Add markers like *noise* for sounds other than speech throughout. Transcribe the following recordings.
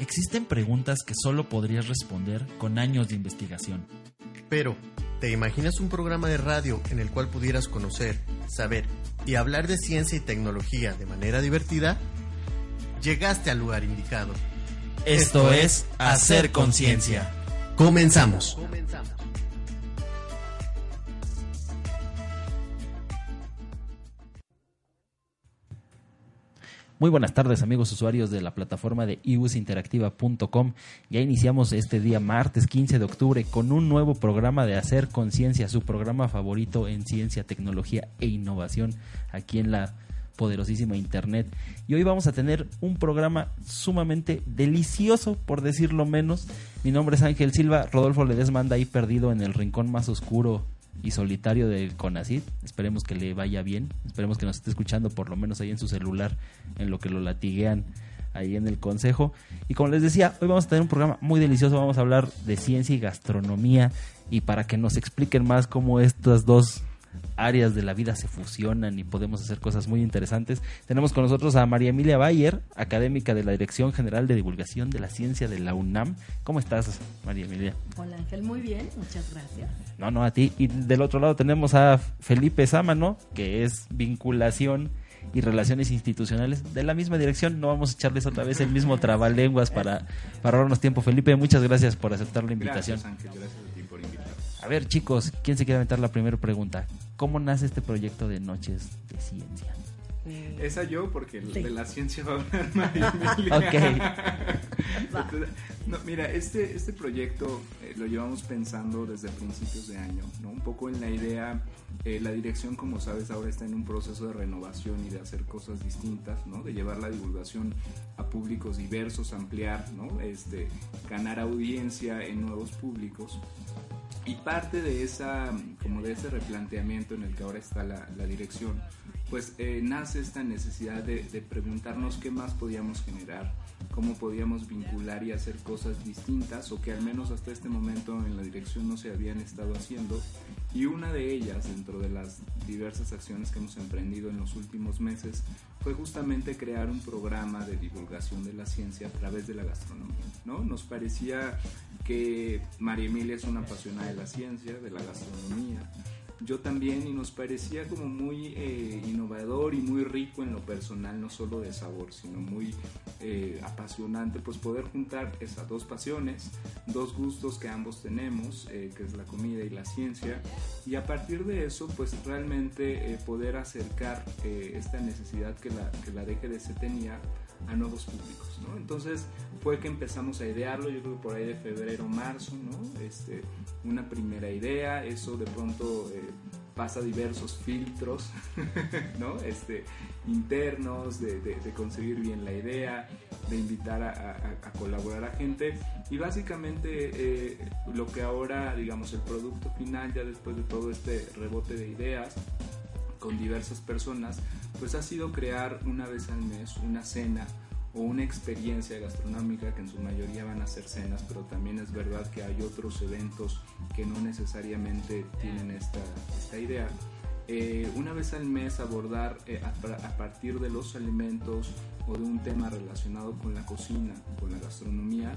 Existen preguntas que solo podrías responder con años de investigación. Pero, ¿te imaginas un programa de radio en el cual pudieras conocer, saber y hablar de ciencia y tecnología de manera divertida? Llegaste al lugar indicado. Esto, es Hacer Conciencia. Comenzamos. Muy buenas tardes amigos usuarios de la plataforma de iusinteractiva.com. Ya iniciamos este día martes 15 de octubre con un nuevo programa de Hacer Conciencia, su programa favorito en ciencia, tecnología e innovación aquí en la poderosísima internet. Y hoy vamos a tener un programa sumamente delicioso, por decirlo menos. Mi nombre es Ángel Silva, Rodolfo Ledesma anda ahí perdido en el rincón más oscuro y solitario del CONACID. Esperemos que le vaya bien, esperemos que nos esté escuchando por lo menos ahí en su celular en lo que lo latiguean ahí en el consejo. Y como les decía, hoy vamos a tener un programa muy delicioso, vamos a hablar de ciencia y gastronomía y para que nos expliquen más cómo estas dos áreas de la vida se fusionan y podemos hacer cosas muy interesantes. Tenemos con nosotros a María Emilia Bayer, académica de la Dirección General de Divulgación de la Ciencia de la UNAM. ¿Cómo estás, María Emilia? Hola Ángel, muy bien, muchas gracias. No, no, a ti. Y del otro lado tenemos a Felipe Sámano, que es vinculación y relaciones institucionales de la misma dirección. No vamos a echarles otra vez el mismo trabalenguas para, para ahorrarnos tiempo. Felipe, muchas gracias por aceptar la invitación. Gracias, Ángel, gracias a ti por invitarnos. A ver, chicos, ¿quién se quiere aventar la primera pregunta? ¿Cómo nace este proyecto de Noches de Ciencia? Esa yo, porque Sí. de la ciencia va a hablar *laughs* María. *laughs* *laughs* Entonces, no, mira, este, este proyecto eh, lo llevamos pensando desde principios de año, ¿no? Un poco en la idea, eh, la dirección, como sabes, ahora está en un proceso de renovación y de hacer cosas distintas, ¿no? De llevar la divulgación a públicos diversos, ampliar, ¿no? Este, ganar audiencia en nuevos públicos. Y parte de esa, como de ese replanteamiento en el que ahora está la, dirección, pues eh, nace esta necesidad de preguntarnos qué más podíamos generar, cómo podíamos vincular y hacer cosas distintas o que al menos hasta este momento en la dirección no se habían estado haciendo. Y una de ellas, dentro de las diversas acciones que hemos emprendido en los últimos meses, fue justamente crear un programa de divulgación de la ciencia a través de la gastronomía. ¿no? Nos parecía que María Emilia es una apasionada de la ciencia, de la gastronomía, yo también y nos parecía como muy eh, innovador y muy rico en lo personal, no solo de sabor, sino muy eh, apasionante, pues poder juntar esas dos pasiones, dos gustos que ambos tenemos, eh, que es la comida y la ciencia, y a partir de eso, pues realmente poder acercar esta necesidad que la, que la DGDC tenía a nuevos públicos, ¿no? Entonces fue que empezamos a idearlo, yo creo que por ahí de febrero, marzo, ¿no? Este, una primera idea, eso de pronto eh, pasa diversos filtros, *laughs* ¿no? Este, internos, de, de, de conseguir bien la idea, de invitar a, a- a colaborar a gente y básicamente eh, lo que ahora, digamos, el producto final, ya después de todo este rebote de ideas, con diversas personas, pues ha sido crear una vez al mes una cena o una experiencia gastronómica que en su mayoría van a ser cenas, pero también es verdad que hay otros eventos que no necesariamente tienen esta, esta idea. Eh, una vez al mes abordar eh, a, partir de los alimentos o de un tema relacionado con la cocina, con la gastronomía,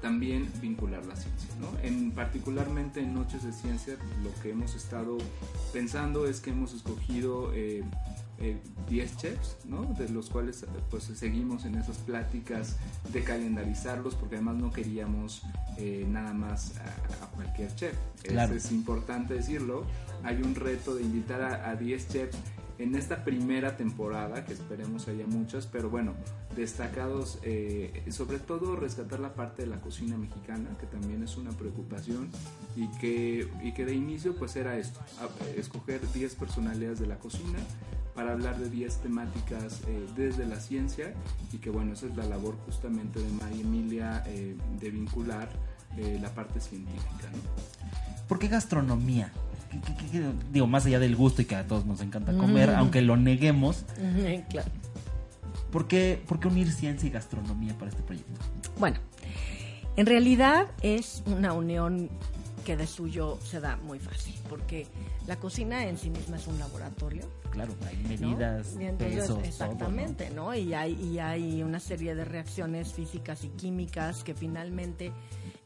también vincular la ciencia. En, particularmente en Noches de Ciencia, lo que hemos estado pensando es que hemos escogido eh, eh, 10 chefs, ¿no? de los cuales eh, pues seguimos en esas pláticas de calendarizarlos, porque además no queríamos eh, nada más a, a cualquier chef. Es, importante decirlo. Hay un reto de invitar a, a 10 chefs en esta primera temporada, que esperemos haya muchas, pero bueno, destacados, eh, sobre todo rescatar la parte de la cocina mexicana, que también es una preocupación, y que, y que de inicio pues era esto, escoger 10 personalidades de la cocina, para hablar de 10 temáticas eh, desde la ciencia y que bueno, esa es la labor justamente de María Emilia eh, de vincular eh, la parte científica. ¿no? ¿Por qué gastronomía? ¿Qué- qué- qué- qué- digo, más allá del gusto y que a todos nos encanta comer, aunque lo neguemos, claro. ¿por qué, ¿por qué unir ciencia y gastronomía para este proyecto? Bueno, en realidad es una unión que de suyo se da muy fácil, porque la cocina en sí misma es un laboratorio. Claro, hay ¿no? medidas, Y entonces, pesos, todo, ¿no? exactamente, ¿no? Y hay, y hay una serie de reacciones físicas y químicas que finalmente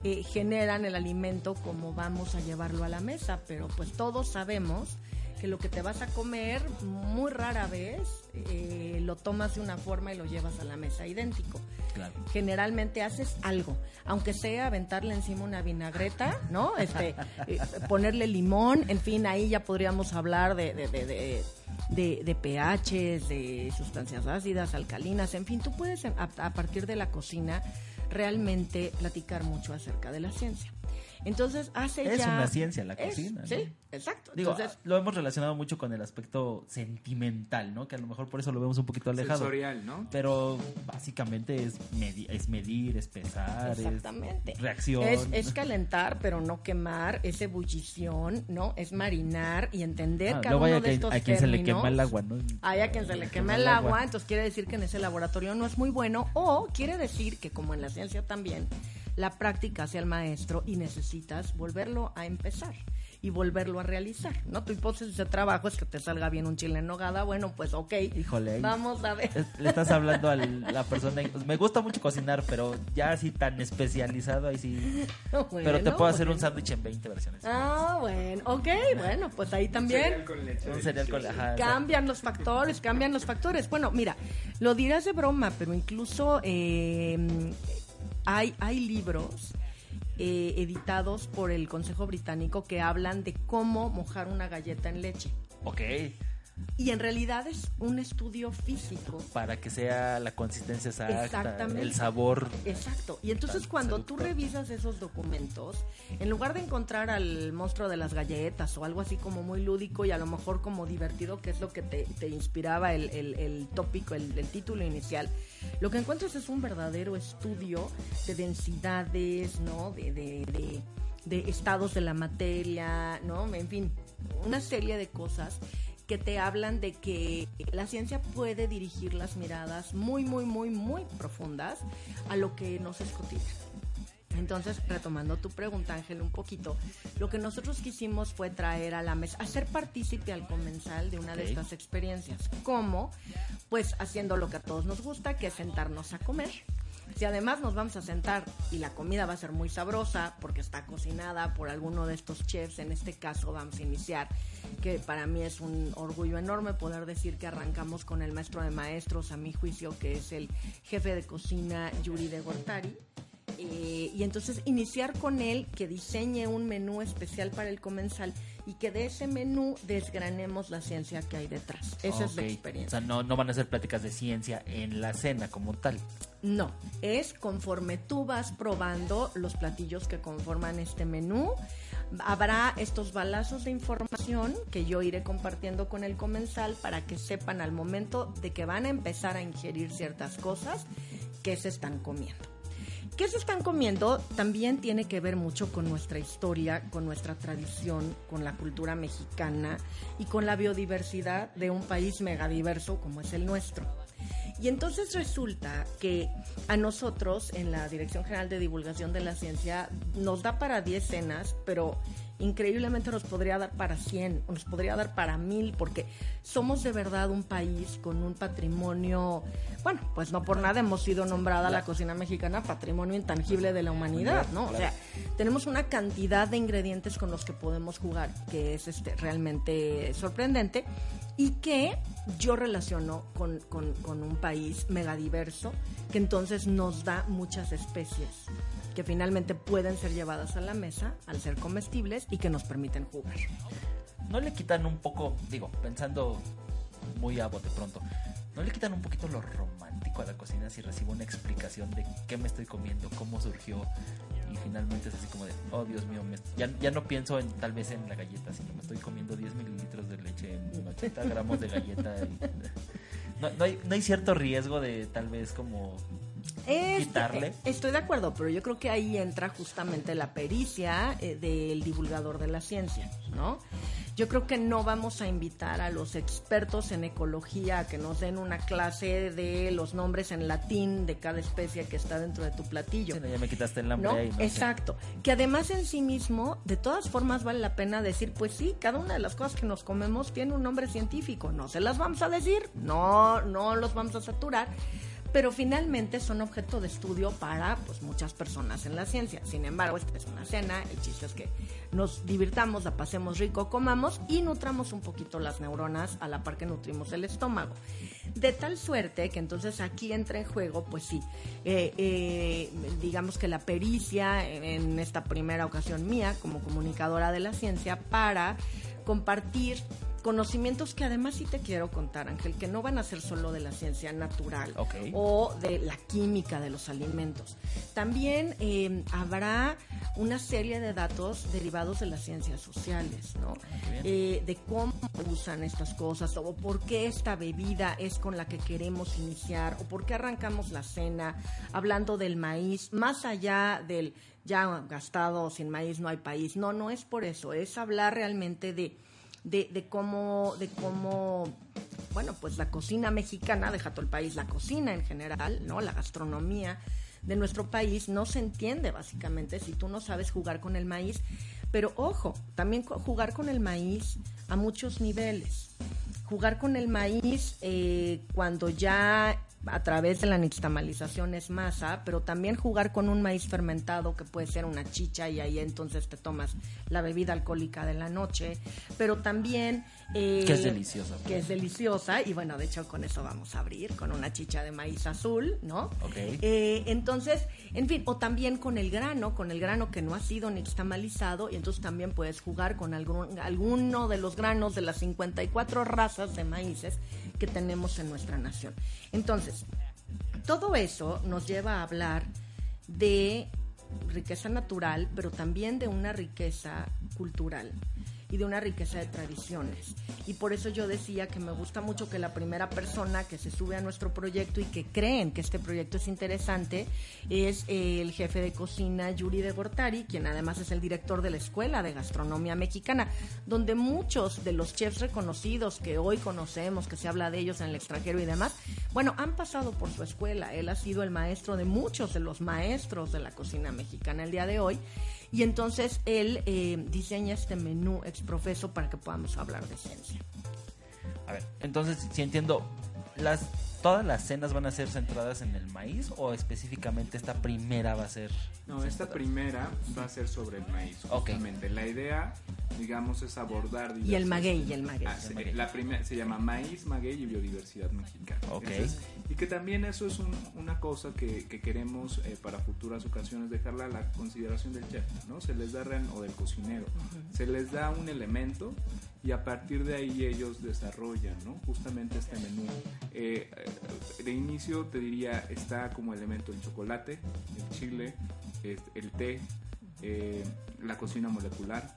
eh, generan el alimento como vamos a llevarlo a la mesa, pero pues todos sabemos que lo que te vas a comer muy rara vez eh, lo tomas de una forma y lo llevas a la mesa idéntico. Claro. Generalmente haces algo, aunque sea aventarle encima una vinagreta, ¿no? Este, *laughs* eh, ponerle limón, en fin, ahí ya podríamos hablar de, de, de, de, de- de pHs, de sustancias ácidas, alcalinas, en fin, tú puedes a, a partir de la cocina realmente platicar mucho acerca de la ciencia. Entonces, hace Es ya... una ciencia la Es, cocina, ¿no? Sí, exacto. Digo, Entonces, lo hemos relacionado mucho con el aspecto sentimental, ¿no? Que a lo mejor por eso lo vemos un poquito alejado. Sensorial, ¿no? Pero básicamente es, medi- es medir, es pesar, Exactamente. es reacción. Es, es calentar, pero no quemar, es ebullición, ¿no? Es marinar y entender Ah, cada uno de estos a quien se le términos. quema el agua, ¿no? Hay a quien se le quema el agua, entonces quiere decir que en ese laboratorio no es muy bueno, o quiere decir que como en la ciencia también, la práctica hace al maestro y necesitas volverlo a empezar y volverlo a realizar, ¿no? Tu hipótesis de trabajo es que te salga bien un chile en nogada, bueno, pues ok, Híjole. vamos a ver. Le estás hablando a la persona. pues, me gusta mucho cocinar, pero ya así tan especializado, ahí sí. *laughs* pero te puedo hacer un sándwich en 20 versiones. Ah, bueno, ok, bueno, pues ahí también. Cereal con leche. Un cereal con ajá, exacto. Cambian los factores, cambian los factores. Bueno, mira, lo dirás de broma, pero incluso eh, hay, hay libros eh, editados por el Consejo Británico que hablan de cómo mojar una galleta en leche. Ok. Y en realidad es un estudio físico. Para que sea la consistencia exacta, Exactamente. el sabor. Exacto. Y entonces cuando tú revisas esos documentos, en lugar de encontrar al monstruo de las galletas o algo así como muy lúdico y a lo mejor como divertido, que es lo que te, te inspiraba el, el- el tópico, el, el título inicial, lo que encuentras es un verdadero estudio de densidades, ¿no? De, de- de- de estados de la materia, ¿no? En fin, una serie de cosas que te hablan de que la ciencia puede dirigir las miradas muy, muy, muy, muy profundas a lo que nos es. Entonces, retomando tu pregunta, Ángel, un poquito, lo que nosotros quisimos fue traer a la mesa, hacer partícipe al comensal de una de estas experiencias. ¿Cómo? Pues haciendo lo que a todos nos gusta, que es sentarnos a comer. Si además nos vamos a sentar y la comida va a ser muy sabrosa porque está cocinada por alguno de estos chefs, en este caso vamos a iniciar, que para mí es un orgullo enorme poder decir que arrancamos con el maestro de maestros, a mi juicio, que es el jefe de cocina Yuri de Gortari. Eh, y entonces iniciar con él que diseñe un menú especial para el comensal y que de ese menú desgranemos la ciencia que hay detrás. Esa es la experiencia. O sea, no, no van a ser pláticas de ciencia en la cena como tal. No, es conforme tú vas probando los platillos que conforman este menú. Habrá estos balazos de información que yo iré compartiendo con el comensal para que sepan al momento de que van a empezar a ingerir ciertas cosas que se están comiendo. ¿Qué se están comiendo? También tiene que ver mucho con nuestra historia, con nuestra tradición, con la cultura mexicana y con la biodiversidad de un país megadiverso como es el nuestro. Y entonces resulta que a nosotros en la Dirección General de Divulgación de la Ciencia nos da para 10 cenas, pero increíblemente nos podría dar para 100, o nos podría dar para 1000, porque somos de verdad un país con un patrimonio, bueno, pues no por nada hemos sido nombrada la cocina mexicana patrimonio intangible de la humanidad, ¿no? O sea, tenemos una cantidad de ingredientes con los que podemos jugar que es este, realmente sorprendente y que yo relaciono con, con- un país megadiverso que entonces nos da muchas especies que finalmente pueden ser llevadas a la mesa al ser comestibles y que nos permiten jugar. ¿No le quitan un poco, digo, pensando muy a bote pronto, ¿No le quitan un poquito lo romántico a la cocina si recibo una explicación de qué me estoy comiendo, cómo surgió? Y finalmente es así como de, oh Dios mío, ya, ya no pienso en tal vez en la galleta, sino me estoy comiendo 10 mililitros de leche en 80 gramos de galleta. no, no hay, no hay cierto riesgo de tal vez como Este, quitarle. Estoy de acuerdo, pero yo creo que ahí entra justamente la pericia eh, del divulgador de la ciencia, ¿no? Yo creo que no vamos a invitar a los expertos en ecología a que nos den una clase de los nombres en latín de cada especie que está dentro de tu platillo. Sí, no, ya me quitaste el hambre ¿no? ahí, ¿no? Exacto. Que además en sí mismo, de todas formas vale la pena decir, pues sí, cada una de las cosas que nos comemos tiene un nombre científico. No se las vamos a decir, no, no los vamos a saturar, pero finalmente son objeto de estudio para pues muchas personas en la ciencia. Sin embargo, esta es una cena, el chiste es que nos divirtamos, la pasemos rico, comamos y nutramos un poquito las neuronas a la par que nutrimos el estómago. De tal suerte que entonces aquí entra en juego, pues sí, eh, eh, digamos que la pericia en, esta primera ocasión mía como comunicadora de la ciencia para compartir conocimientos que además sí te quiero contar, Ángel, que no van a ser solo de la ciencia natural o de la química de los alimentos. También eh, habrá una serie de datos derivados de las ciencias sociales, ¿no? bien. Eh, de cómo usan estas cosas o por qué esta bebida es con la que queremos iniciar o por qué arrancamos la cena hablando del maíz, más allá del ya gastado sin maíz no hay país. No, no es por eso, es hablar realmente de de, de cómo, de cómo, bueno, pues la cocina mexicana, deja todo el país, la cocina en general, ¿no? La gastronomía de nuestro país no se entiende básicamente si tú no sabes jugar con el maíz. Pero ojo, también jugar con el maíz a muchos niveles. Jugar con el maíz eh, cuando ya a través de la nixtamalización es masa, pero también jugar con un maíz fermentado que puede ser una chicha y ahí entonces te tomas la bebida alcohólica de la noche, pero también... eh, Que es deliciosa. Que es deliciosa y bueno, de hecho con eso vamos a abrir, con una chicha de maíz azul, ¿no? Ok. Eh, entonces, en fin, o también con el grano, con el grano que no ha sido nixtamalizado, y entonces también puedes jugar con algún, alguno de los granos de las 54 razas de maíces que tenemos en nuestra nación. Entonces, todo eso nos lleva a hablar de riqueza natural, pero también de una riqueza cultural y de una riqueza de tradiciones. Y por eso yo decía que me gusta mucho que la primera persona que se sube a nuestro proyecto y que creen que este proyecto es interesante es eh, el jefe de cocina Yuri de Gortari, quien además es el director de la Escuela de Gastronomía Mexicana, donde muchos de los chefs reconocidos que hoy conocemos, que se habla de ellos en el extranjero y demás, bueno, han pasado por su escuela. Él ha sido el maestro de muchos de los maestros de la cocina mexicana el día de hoy. Y entonces él eh, diseña este menú exprofeso para que podamos hablar de ciencia. A ver, entonces, si entiendo, las todas las cenas van a ser centradas en el maíz o específicamente esta primera va a ser No, esta primera va a ser sobre el maíz, Ok. justamente. La idea, digamos, es abordar... Y el maguey, y el maguey. Ah, la primera se llama Maíz, Maguey y Biodiversidad Mexicana. Ok. Entonces, y que también eso es un- una cosa que, que queremos eh, para futuras ocasiones dejarla a la consideración del chef, ¿no? Se les da, real- o del cocinero, se les da un elemento y a partir de ahí ellos desarrollan, ¿no? Justamente este menú. Eh, eh, de inicio te diría, está como elemento el chocolate, el chile, este, el té, eh, la cocina molecular,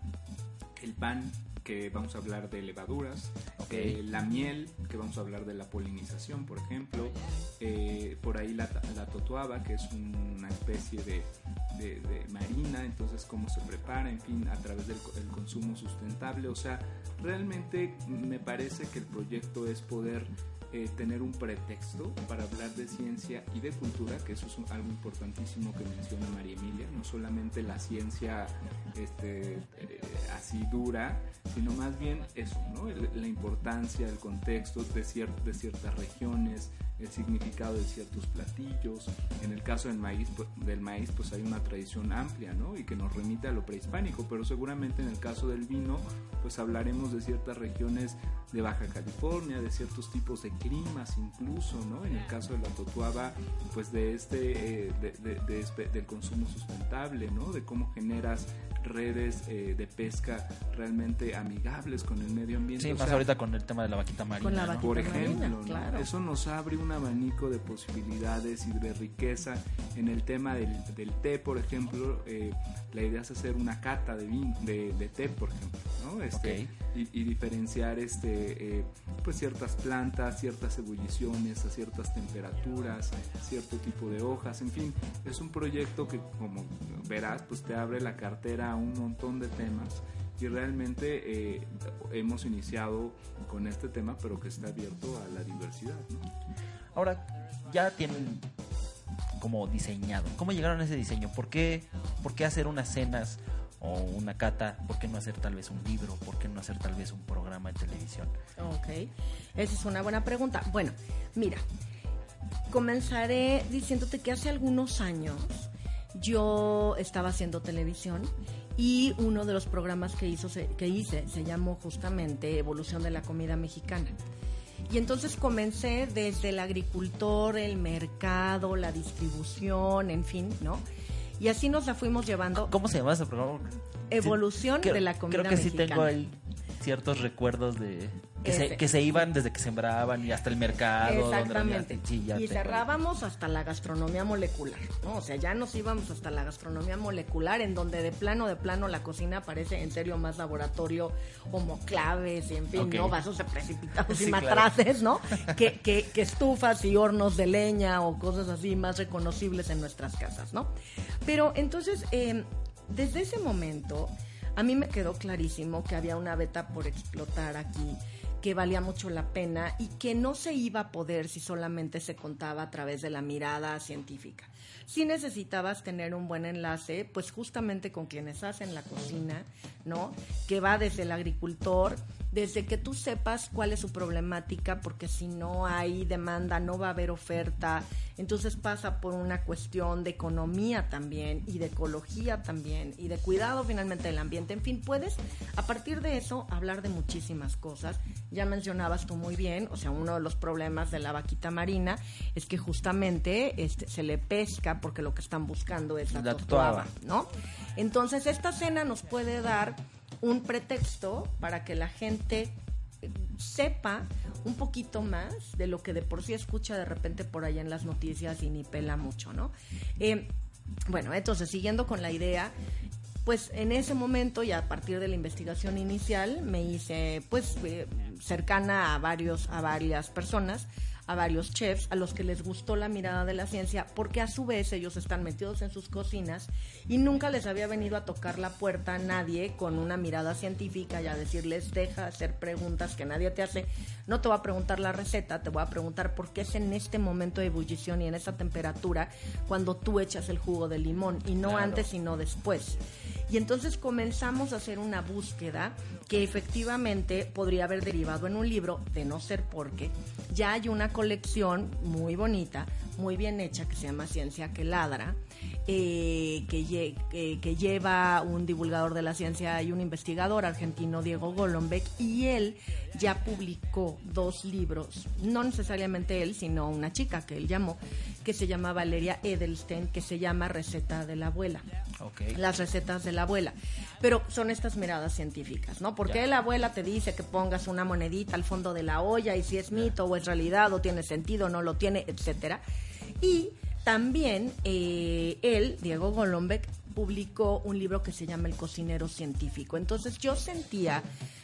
el pan, que vamos a hablar de levaduras, eh, la miel, que vamos a hablar de la polinización, por ejemplo, eh, por ahí la, la totuaba, que es una especie de, de- de marina, entonces cómo se prepara, en fin, a través del el consumo sustentable, o sea, realmente me parece que el proyecto es poder eh, tener un pretexto para hablar de ciencia y de cultura, que eso es un- algo importantísimo que menciona María Emilia, no solamente la ciencia este, eh, así dura, sino más bien eso, ¿no? El- la importancia, el contexto de, cier- de ciertas regiones, el significado de ciertos platillos. En el caso del maíz, pues, del maíz, pues hay una tradición amplia, ¿no? Y que nos remite a lo prehispánico, pero seguramente en el caso del vino, pues hablaremos de ciertas regiones de Baja California, de ciertos tipos de climas incluso, ¿no? En el caso de la totuaba, pues de este, eh, del consumo sustentable, ¿no? De cómo generas redes eh, de pesca realmente amigables con el medio ambiente. Sí, más ahorita con el tema de la vaquita marina. Por ejemplo, eso nos abre un abanico de posibilidades y de riqueza. En el tema del, del té, por ejemplo, eh, la idea es hacer una cata de, de, de té, por ejemplo, ¿no? Este, y, diferenciar este, eh, pues ciertas plantas, ciertas ebulliciones a ciertas temperaturas, cierto tipo de hojas, en fin, es un proyecto que como verás, pues te abre la cartera a un montón de temas y realmente eh, hemos iniciado con este tema, pero que está abierto a la diversidad. Ahora, ya tienen como diseñado. ¿Cómo llegaron a ese diseño? ¿Por qué, por qué hacer unas cenas o una cata? ¿Por qué no hacer tal vez un libro? ¿Por qué no hacer tal vez un programa de televisión? Ok, esa es una buena pregunta. Bueno, mira, comenzaré diciéndote que hace algunos años yo estaba haciendo televisión y uno de los programas que, hizo, que hice se llamó justamente Evolución de la Comida Mexicana. Y entonces comencé desde el agricultor, el mercado, la distribución, en fin, ¿no? Y así nos la fuimos llevando. ¿Cómo se llama ese programa? Evolución de la comida Creo que sí tengo ahí ciertos recuerdos de, que, se, que se, iban desde que sembraban y hasta el mercado. Exactamente. y cerrábamos hasta la gastronomía molecular, ¿no? O sea, ya nos íbamos hasta la gastronomía molecular, en donde de plano, de plano, la cocina parece en serio más laboratorio, como claves y en fin, ¿no? Vasos de precipitados y matraces, ¿no? *laughs* que, que, que estufas y hornos de leña o cosas así más reconocibles en nuestras casas, ¿no? Pero entonces, eh, desde ese momento, a mí me quedó clarísimo que había una beta por explotar aquí que valía mucho la pena y que no se iba a poder si solamente se contaba a través de la mirada científica. Si necesitabas tener un buen enlace, pues justamente con quienes hacen la cocina, ¿no? Que va desde el agricultor, desde que tú sepas cuál es su problemática, porque si no hay demanda, no va a haber oferta. Entonces pasa por una cuestión de economía también y de ecología también y de cuidado finalmente del ambiente. En fin, puedes a partir de eso hablar de muchísimas cosas. Ya mencionabas tú muy bien, o sea, uno de los problemas de la vaquita marina es que justamente este, se le pesca porque lo que están buscando es la, la ¿no? Entonces esta cena nos puede dar un pretexto para que la gente sepa un poquito más de lo que de por sí escucha de repente por allá en las noticias y ni pela mucho, ¿no? Eh, bueno, entonces siguiendo con la idea, pues en ese momento y a partir de la investigación inicial me hice pues eh, cercana a varios a varias personas a varios chefs a los que les gustó la mirada de la ciencia porque a su vez ellos están metidos en sus cocinas y nunca les había venido a tocar la puerta a nadie con una mirada científica y a decirles deja hacer preguntas que nadie te hace. No te voy a preguntar la receta, te voy a preguntar por qué es en este momento de ebullición y en esa temperatura cuando tú echas el jugo de limón y no antes sino después. Y entonces comenzamos a hacer una búsqueda que efectivamente podría haber derivado en un libro, de no ser porque ya hay una colección muy bonita, muy bien hecha, que se llama Ciencia que Ladra, eh, que, que, lleva un divulgador de la ciencia y un investigador argentino, Diego Golombek, y él ya publicó dos libros, no necesariamente él, sino una chica que él llamó, que se llama Valeria Edelstein, que se llama Receta de la Abuela. Las recetas de la abuela. Pero son estas miradas científicas, ¿no? Porque la abuela te dice que pongas una monedita al fondo de la olla y si es mito o es realidad o tiene sentido o no lo tiene, etcétera. Y también eh, él, Diego Golombek, publicó un libro que se llama El cocinero científico. Entonces yo sentía,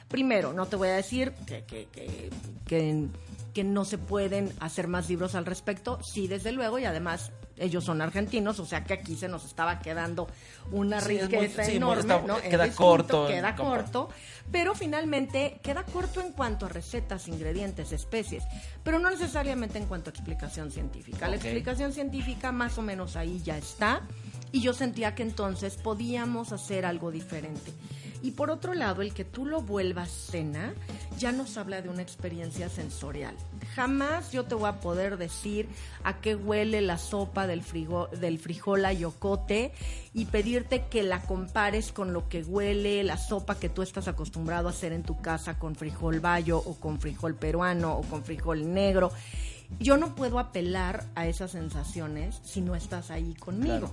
primero, no te voy a decir que, que, que, que que no se pueden hacer más libros al respecto. Sí, desde luego, y además ellos son argentinos, o sea que aquí se nos estaba quedando una riqueza enorme, ¿no? Queda corto. Queda corto, pero finalmente queda corto en cuanto a recetas, ingredientes, especies, pero no necesariamente en cuanto a explicación científica. La explicación científica más o menos ahí ya está, y yo sentía que entonces podíamos hacer algo diferente. Y por otro lado, el que tú lo vuelvas cena, ya nos habla de una experiencia sensorial. Jamás yo te voy a poder decir a qué huele la sopa del, frigo, del frijol yocote y pedirte que la compares con lo que huele la sopa que tú estás acostumbrado a hacer en tu casa con frijol bayo o con frijol peruano o con frijol negro yo no puedo apelar a esas sensaciones si no estás ahí conmigo.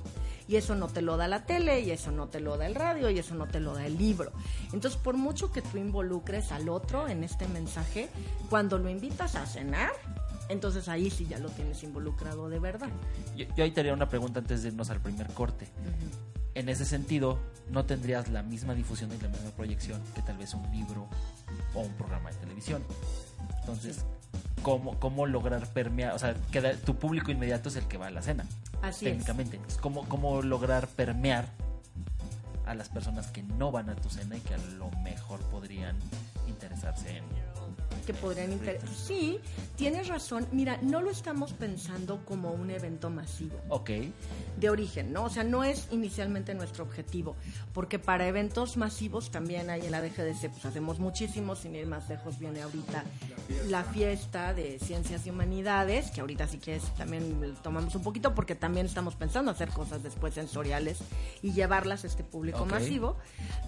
Y eso no te lo da la tele, y eso no te lo da el radio, y eso no te lo da el libro. Entonces, por mucho que tú involucres al otro en este mensaje, cuando lo invitas a cenar, entonces ahí sí ya lo tienes involucrado de verdad. Yo, ahí te haría una pregunta antes de irnos al primer corte. En ese sentido, no tendrías la misma difusión y la misma proyección que tal vez un libro o un programa de televisión. Entonces, cómo, cómo lograr permear, o sea, que tu público inmediato es el que va a la cena. Así técnicamente. Es. Cómo, cómo lograr permear a las personas que no van a tu cena y que a lo mejor podrían interesarse en que podrían interesar. Sí, tienes razón. Mira, no lo estamos pensando como un evento masivo. Ok. De origen, ¿no? O sea, no es inicialmente nuestro objetivo, porque para eventos masivos también hay en la DGDC, pues hacemos muchísimos, sin ir más lejos viene ahorita la fiesta de Ciencias y Humanidades, que ahorita si quieres también tomamos un poquito, porque también estamos pensando hacer cosas después sensoriales y llevarlas a este público masivo,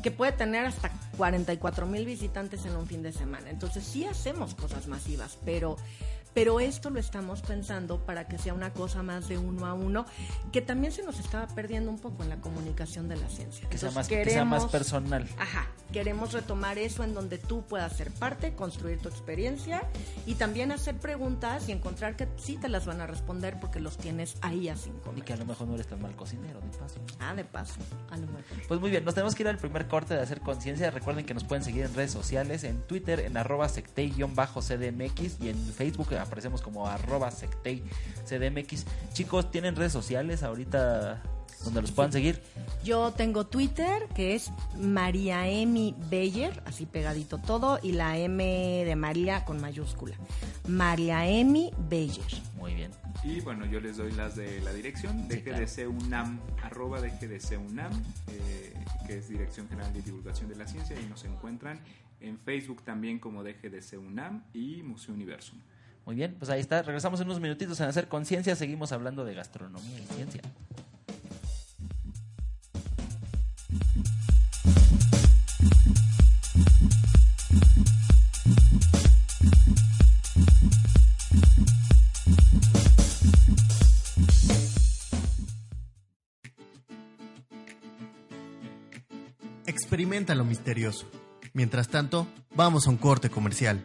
que puede tener hasta 44 mil visitantes en un fin de semana. Entonces sí hacemos cosas masivas, pero pero esto lo estamos pensando para que sea una cosa más de uno a uno, que también se nos estaba perdiendo un poco en la comunicación de la ciencia. Que, sea más, que sea más personal. Ajá, queremos retomar eso en donde tú puedas ser parte, construir tu experiencia y también hacer preguntas y encontrar que sí te las van a responder porque los tienes ahí a cinco Y que a lo mejor no eres tan mal cocinero, de paso. Ah, de paso, a lo mejor. Pues muy bien, nos tenemos que ir al primer corte de hacer conciencia. Recuerden que nos pueden seguir en redes sociales, en Twitter, en arroba sectei-cdmx y en Facebook aparecemos como arroba sectei cdmx. Chicos, ¿tienen redes sociales ahorita donde los puedan seguir? Yo tengo Twitter, que es María Emi Beyer, así pegadito todo, y la M de María con mayúscula. María Emi Beyer. Muy bien. Y bueno, yo les doy las de la dirección, DGDC UNAM, arroba DGDC UNAM, eh, que es Dirección General de Divulgación de la Ciencia, y nos encuentran en Facebook también como DGDC UNAM y Museo Universo. Muy bien, pues ahí está. Regresamos en unos minutitos en Hacer Conciencia. Seguimos hablando de gastronomía y ciencia. Experimenta lo misterioso. Mientras tanto, vamos a un corte comercial.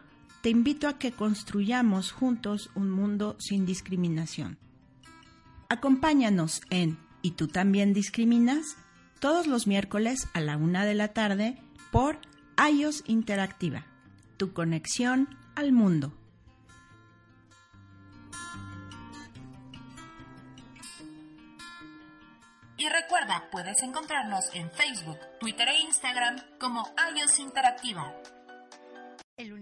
te invito a que construyamos juntos un mundo sin discriminación. Acompáñanos en ¿Y tú también discriminas? todos los miércoles a la una de la tarde por iOS Interactiva, tu conexión al mundo. Y recuerda, puedes encontrarnos en Facebook, Twitter e Instagram como iOS Interactiva.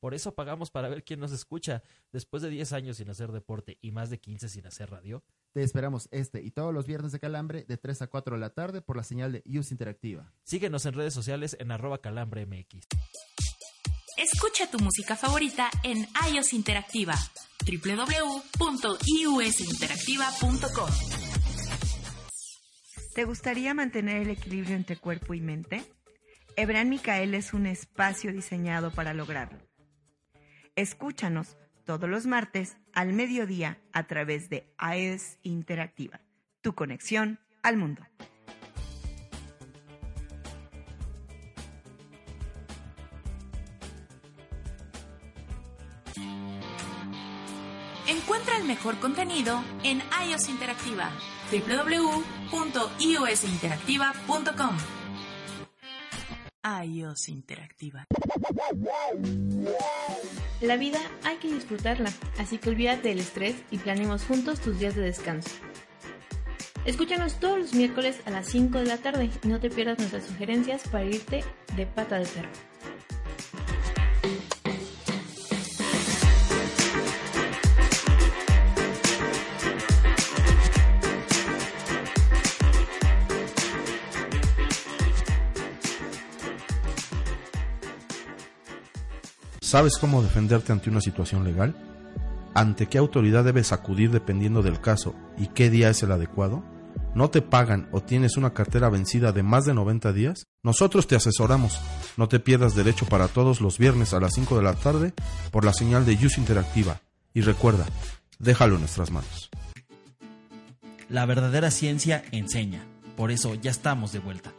Por eso pagamos para ver quién nos escucha. Después de 10 años sin hacer deporte y más de 15 sin hacer radio. Te esperamos este y todos los viernes de Calambre de 3 a 4 de la tarde por la señal de Use Interactiva. Síguenos en redes sociales en arroba calambremx. Escucha tu música favorita en iOS Interactiva www.iusinteractiva.com ¿Te gustaría mantener el equilibrio entre cuerpo y mente? Hebrán Micael es un espacio diseñado para lograrlo. Escúchanos todos los martes al mediodía a través de AES Interactiva, tu conexión al mundo. Encuentra el mejor contenido en iOS Interactiva www.iosinteractiva.com iOS Interactiva La vida hay que disfrutarla, así que olvídate del estrés y planeemos juntos tus días de descanso. Escúchanos todos los miércoles a las 5 de la tarde y no te pierdas nuestras sugerencias para irte de pata de perro. ¿Sabes cómo defenderte ante una situación legal? ¿Ante qué autoridad debes acudir dependiendo del caso y qué día es el adecuado? ¿No te pagan o tienes una cartera vencida de más de 90 días? Nosotros te asesoramos. No te pierdas derecho para todos los viernes a las 5 de la tarde por la señal de Use Interactiva. Y recuerda, déjalo en nuestras manos. La verdadera ciencia enseña. Por eso ya estamos de vuelta.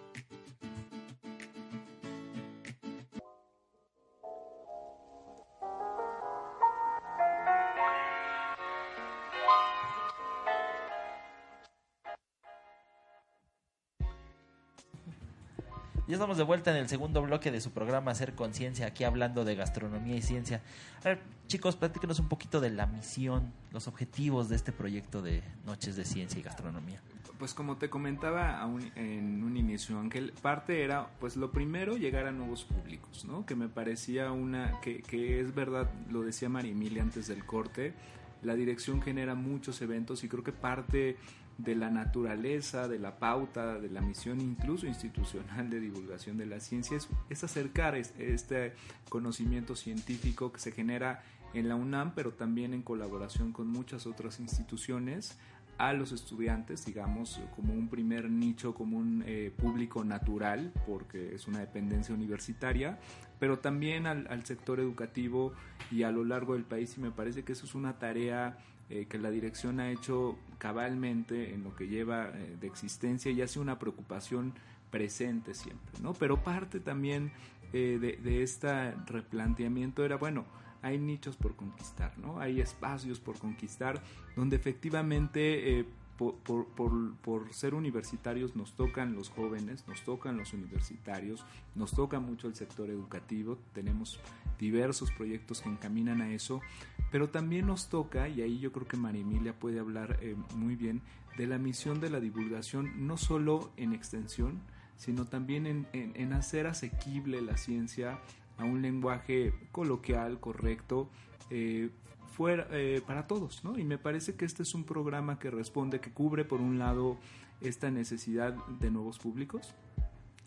Ya estamos de vuelta en el segundo bloque de su programa Hacer Conciencia, aquí hablando de gastronomía y ciencia. A ver, chicos, platíquenos un poquito de la misión, los objetivos de este proyecto de Noches de Ciencia y Gastronomía. Pues como te comentaba en un inicio, Ángel, parte era, pues lo primero, llegar a nuevos públicos, ¿no? Que me parecía una, que, que es verdad, lo decía María antes del corte, la dirección genera muchos eventos y creo que parte de la naturaleza, de la pauta, de la misión incluso institucional de divulgación de la ciencia, es, acercar este conocimiento científico que se genera en la UNAM, pero también en colaboración con muchas otras instituciones a los estudiantes, digamos, como un primer nicho, como un eh, público natural, porque es una dependencia universitaria, pero también al, al, sector educativo y a lo largo del país, y me parece que eso es una tarea eh, que la dirección ha hecho cabalmente en lo que lleva eh, de existencia y hace una preocupación presente siempre, ¿no? Pero parte también eh, de, de este replanteamiento era, bueno, hay nichos por conquistar, ¿no? Hay espacios por conquistar donde efectivamente por, ser universitarios nos tocan los jóvenes, nos tocan los universitarios, nos toca mucho el sector educativo, tenemos diversos proyectos que encaminan a eso, pero también nos toca, y ahí yo creo que María Emilia puede hablar eh, muy bien, de la misión de la divulgación, no solo en extensión, sino también en, en hacer asequible la ciencia a un lenguaje coloquial, correcto, eh, fuera, eh, para todos, ¿no? Y me parece que este es un programa que responde, que cubre por un lado esta necesidad de nuevos públicos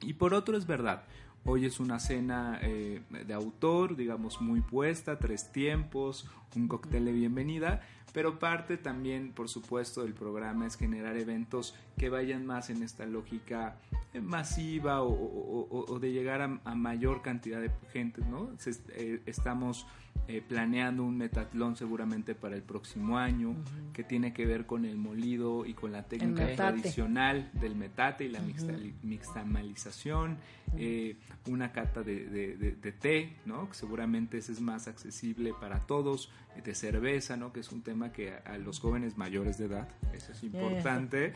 y por otro es verdad, Hoy es una cena eh, de autor, digamos, muy puesta, tres tiempos, un cóctel de bienvenida, pero parte también, por supuesto, del programa es generar eventos que vayan más en esta lógica eh, masiva o, de llegar a, mayor cantidad de gente, ¿no? Eh, estamos planeando un metatlón seguramente para el próximo año, que tiene que ver con el molido y con la técnica tradicional del metate y la mixtamalización, una cata de, té, ¿no? Que seguramente ese es más accesible para todos, de cerveza, ¿no? Que es un tema que a, los jóvenes mayores de edad, eso es importante.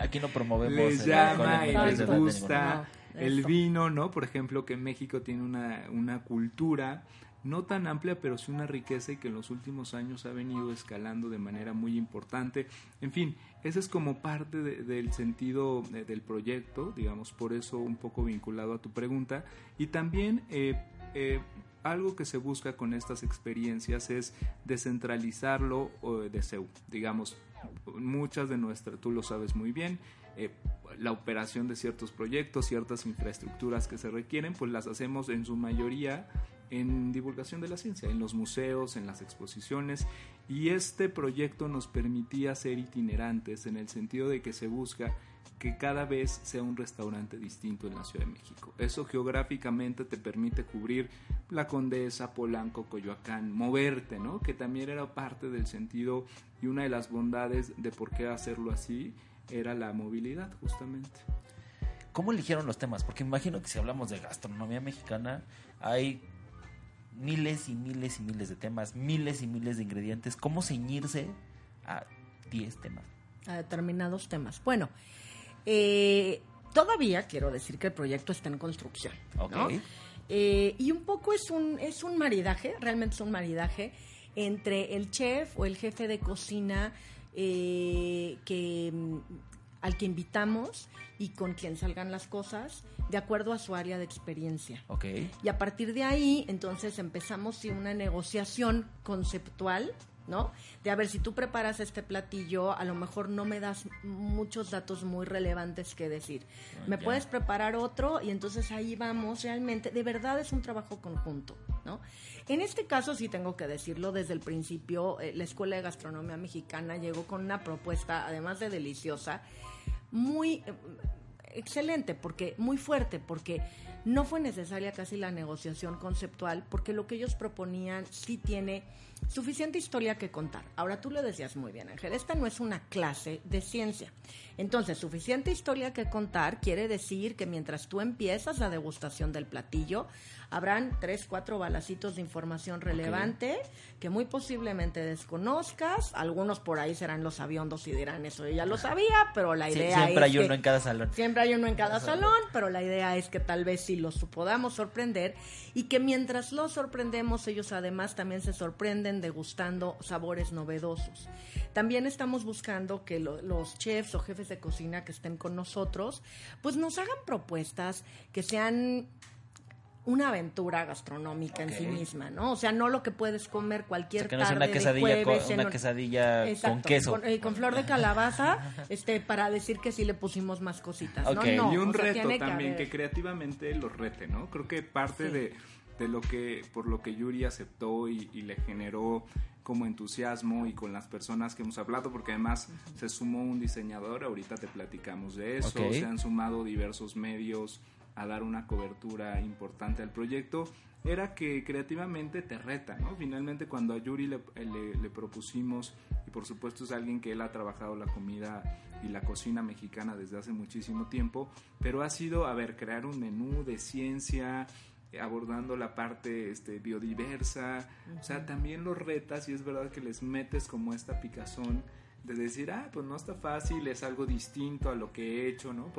aquí, no promovemos. Les llama y les gusta el vino, ¿no? Por ejemplo, que México tiene una, una cultura no tan amplia, pero sí una riqueza y que en los últimos años ha venido escalando de manera muy importante. En fin, ese es como parte del sentido eh, del proyecto, digamos, por eso un poco vinculado a tu pregunta. Y también eh, eh, algo que se busca con estas experiencias es descentralizarlo de CEU. Digamos, muchas de nuestras, tú lo sabes muy bien, la operación de ciertos proyectos, ciertas infraestructuras que se requieren, pues las hacemos en su mayoría en divulgación de la ciencia, en los museos, en las exposiciones, y este proyecto nos permitía ser itinerantes en el sentido de que se busca que cada vez sea un restaurante distinto en la Ciudad de México. Eso geográficamente te permite cubrir la Condesa, Polanco, Coyoacán, moverte, ¿no? Que también era parte del sentido y una de las bondades de por qué hacerlo así era la movilidad, justamente. ¿Cómo eligieron los temas? Porque imagino que si hablamos de gastronomía mexicana, hay miles y miles y miles de temas, miles y miles de ingredientes. ¿Cómo ceñirse a 10 temas? A determinados temas. Bueno, eh, todavía quiero decir que el proyecto está en construcción. ¿no? Eh, y un poco es un, es un maridaje, realmente es un maridaje entre el chef o el jefe de cocina eh, que al que invitamos y con quien salgan las cosas de acuerdo a su área de experiencia. Okay. Y a partir de ahí, entonces empezamos una negociación conceptual ¿no? De a ver, si tú preparas este platillo, a lo mejor no me das muchos datos muy relevantes que decir. Ah, me puedes preparar otro y entonces ahí vamos, realmente, de verdad es un trabajo conjunto, ¿no? En este caso sí tengo que decirlo, desde el principio eh, la Escuela de Gastronomía Mexicana llegó con una propuesta, además de deliciosa, muy eh, excelente, porque muy fuerte, porque no fue necesaria casi la negociación conceptual, porque lo que ellos proponían sí tiene suficiente historia que contar. Ahora tú lo decías muy bien, Ángel, esta no es una clase de ciencia. Entonces, suficiente historia que contar quiere decir que mientras tú empiezas la degustación del platillo, habrán tres, cuatro balacitos de información relevante que muy posiblemente desconozcas. Algunos por ahí serán los aviondos y dirán eso yo ya lo sabía, pero la idea es siempre hay uno en cada salón. Siempre hay uno en cada salón, pero la idea es que tal vez sí los podamos sorprender y que mientras los sorprendemos, ellos además también se sorprenden degustando sabores novedosos. También estamos buscando que los chefs o jefes de cocina que estén con nosotros, pues nos hagan propuestas que sean una aventura gastronómica en sí misma, ¿no? O sea, no lo que puedes comer cualquier que no una quesadilla, con, una quesadilla con queso. Eh, con, flor de calabaza, *laughs* este, para decir que sí le pusimos más cositas, ¿no? y un reto también, que, creativamente lo rete, ¿no? Creo que parte de, de, lo que, por lo que Yuri aceptó y, le generó como entusiasmo y con las personas que hemos hablado, porque además se sumó un diseñador, ahorita te platicamos de eso, se han sumado diversos medios, a dar una cobertura importante al proyecto era que creativamente te reta, ¿no? Finalmente cuando a Yuri le, le, propusimos, y por supuesto es alguien que él ha trabajado la comida y la cocina mexicana desde hace muchísimo tiempo, pero ha sido, a ver, crear un menú de ciencia, abordando la parte este, biodiversa, o sea, también los retas y es verdad que les metes como esta picazón de decir, ah, pues no está fácil, es algo distinto a lo que he hecho, ¿no?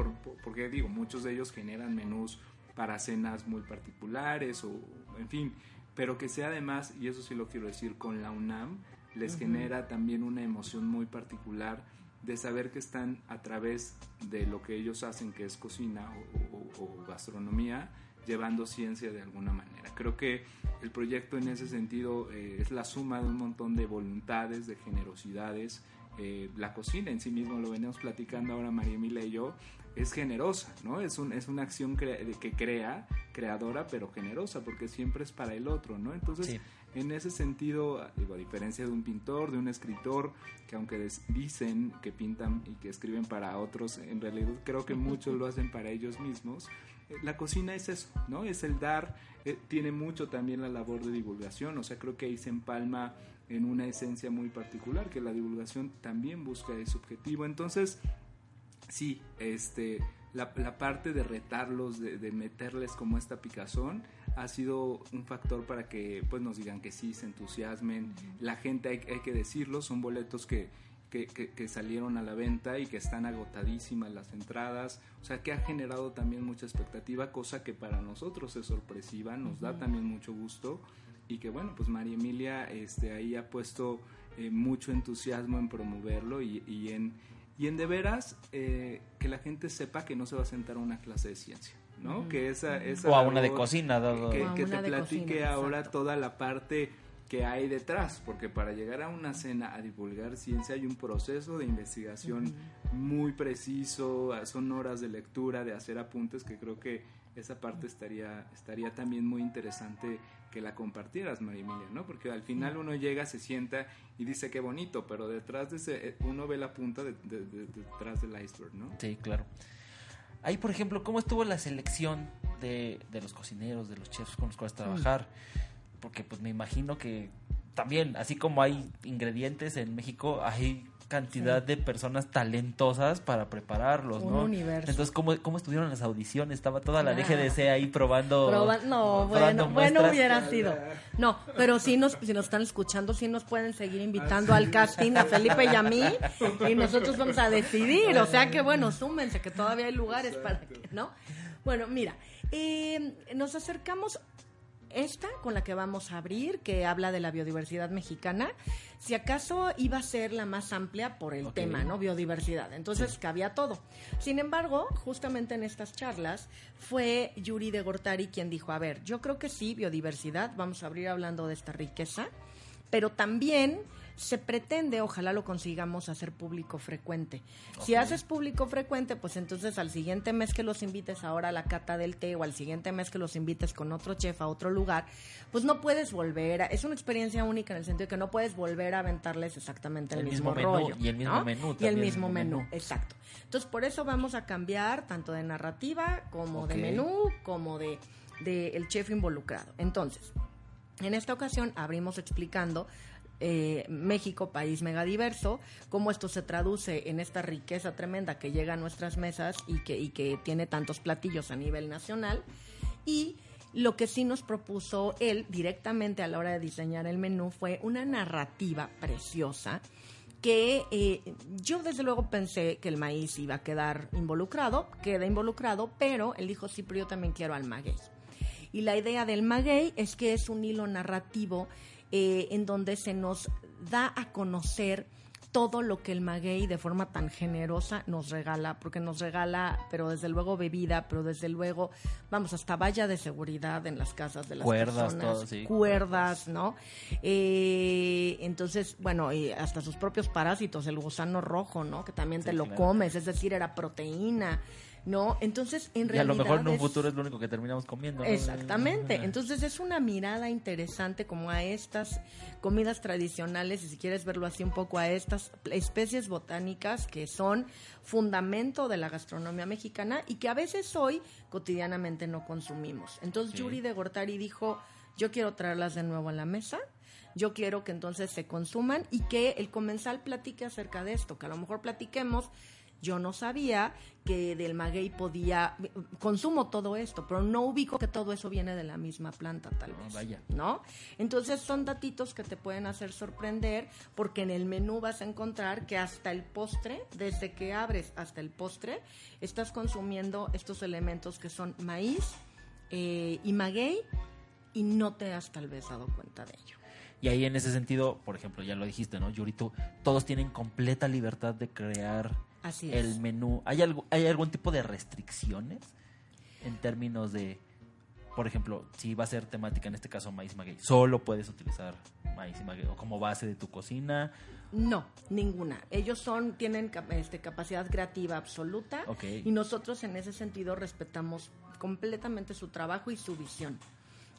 porque digo, muchos de ellos generan menús para cenas muy particulares o, en fin, pero que sea además, y eso sí lo quiero decir, con la UNAM, les genera también una emoción muy particular de saber que están a través de lo que ellos hacen, que es cocina o, gastronomía, llevando ciencia de alguna manera. Creo que el proyecto en ese sentido eh, es la suma de un montón de voluntades, de generosidades, eh, la cocina en sí mismo, lo venimos platicando ahora María Emilia y yo, es generosa, ¿no? Es, un, es una acción que crea, creadora, pero generosa, porque siempre es para el otro, ¿no? Entonces, en ese sentido, digo, a diferencia de un pintor, de un escritor, que aunque dicen que pintan y que escriben para otros, en realidad creo que muchos lo hacen para ellos mismos, eh, la cocina es eso, ¿no? Es el dar, eh, tiene mucho también la labor de divulgación, o sea, creo que ahí se empalma en una esencia muy particular, que la divulgación también busca ese objetivo. Entonces, sí, este, la, parte de retarlos, de, meterles como esta picazón, ha sido un factor para que pues nos digan que sí, se entusiasmen. La gente, hay, hay que decirlo, son boletos que, que, que, salieron a la venta y que están agotadísimas las entradas, o sea que ha generado también mucha expectativa, cosa que para nosotros es sorpresiva, nos da también mucho gusto y que bueno, pues María Emilia este, ahí ha puesto eh, mucho entusiasmo en promoverlo y, y, en, y en de veras eh, que la gente sepa que no se va a sentar a una clase de ciencia. ¿no? Que esa, esa o a una de cocina, dado que, que te platique ahora toda la parte que hay detrás, porque para llegar a una cena a divulgar ciencia hay un proceso de investigación muy preciso, son horas de lectura, de hacer apuntes que creo que esa parte estaría, estaría también muy interesante que la compartieras, María Emilia, ¿no? Porque al final uno llega, se sienta y dice qué bonito, pero detrás de ese, eh, uno ve la punta de, de- de- detrás del iceberg, ¿no? Sí, claro. Ahí, por ejemplo, ¿cómo estuvo la selección de, de los cocineros, de los chefs con los cuales trabajar? Porque pues me imagino que también, así como hay ingredientes en México, hay cantidad Sí. de personas talentosas para prepararlos, Un ¿no? universo. Entonces, ¿cómo, ¿cómo estuvieron las audiciones? Estaba toda la Ah. DGDC ahí probando. Proba- no, probando bueno, bueno hubiera sido. No, pero sí nos, si nos están escuchando, sí nos pueden seguir invitando al casting a Felipe y a mí y nosotros vamos a decidir. O sea que bueno, súmense que todavía hay lugares para que, ¿no? Bueno, mira, eh, nos acercamos esta con la que vamos a abrir, que habla de la biodiversidad mexicana, si acaso iba a ser la más amplia por el tema, ¿no? Biodiversidad. Entonces cabía todo. Sin embargo, justamente en estas charlas fue Yuri de Gortari quien dijo, a ver, yo creo que sí, biodiversidad, vamos a abrir hablando de esta riqueza, pero también se pretende, ojalá lo consigamos, hacer público frecuente. Si haces público frecuente, pues entonces al siguiente mes que los invites ahora a la cata del té o al siguiente mes que los invites con otro chef a otro lugar, pues no puedes volver a, es una experiencia única en el sentido de que no puedes volver a aventarles exactamente el, El mismo, mismo menú rollo. y el mismo ¿no? menú Y el mismo menú, menú. exacto. Entonces por eso vamos a cambiar tanto de narrativa como de menú, como de, de el chef involucrado. Entonces, en esta ocasión abrimos explicando eh, México, país megadiverso, cómo esto se traduce en esta riqueza tremenda que llega a nuestras mesas y que, tiene tantos platillos a nivel nacional. Y lo que sí nos propuso él directamente a la hora de diseñar el menú fue una narrativa preciosa que eh, yo desde luego pensé que el maíz iba a quedar involucrado, queda involucrado, pero él dijo, sí, pero yo también quiero al maguey. Y la idea del maguey es que es un hilo narrativo eh, en donde se nos da a conocer todo lo que el maguey de forma tan generosa nos regala, porque nos regala, pero desde luego bebida, pero desde luego, vamos, hasta valla de seguridad en las casas de las Cuerdas, personas, todo, sí. cuerdas, ¿no? Eh, entonces, bueno, y hasta sus propios parásitos, el gusano rojo, ¿no? Que también te Sí, lo claro. comes, es decir, era proteína, ¿no? Entonces, en Y a realidad lo mejor en un futuro es lo único que terminamos comiendo. ¿no? Exactamente. Entonces es una mirada interesante como a estas comidas tradicionales y si quieres verlo así un poco a estas especies botánicas que son fundamento de la gastronomía mexicana y que a veces hoy cotidianamente no consumimos. Entonces Sí. Yuri de Gortari dijo, yo quiero traerlas de nuevo a la mesa. Yo quiero que entonces se consuman y que el comensal platique acerca de esto, que a lo mejor platiquemos yo no sabía que del maguey podía consumo todo esto, pero no ubico que todo eso viene de la misma planta tal vez. vaya. ¿No? Entonces son datitos que te pueden hacer sorprender porque en el menú vas a encontrar que hasta el postre, desde que abres hasta el postre, estás consumiendo estos elementos que son maíz eh, y maguey y no te has tal vez dado cuenta de ello. Y ahí en ese sentido, por ejemplo, ya lo dijiste, ¿no? Yurito, todos tienen completa libertad de crear Así el menú. ¿Hay, algo, ¿Hay algún tipo de restricciones en términos de, por ejemplo, si va a ser temática, en este caso maíz maguey, solo puedes utilizar maíz y maguey o como base de tu cocina? No, ninguna. Ellos son tienen este, capacidad creativa absoluta y nosotros en ese sentido respetamos completamente su trabajo y su visión.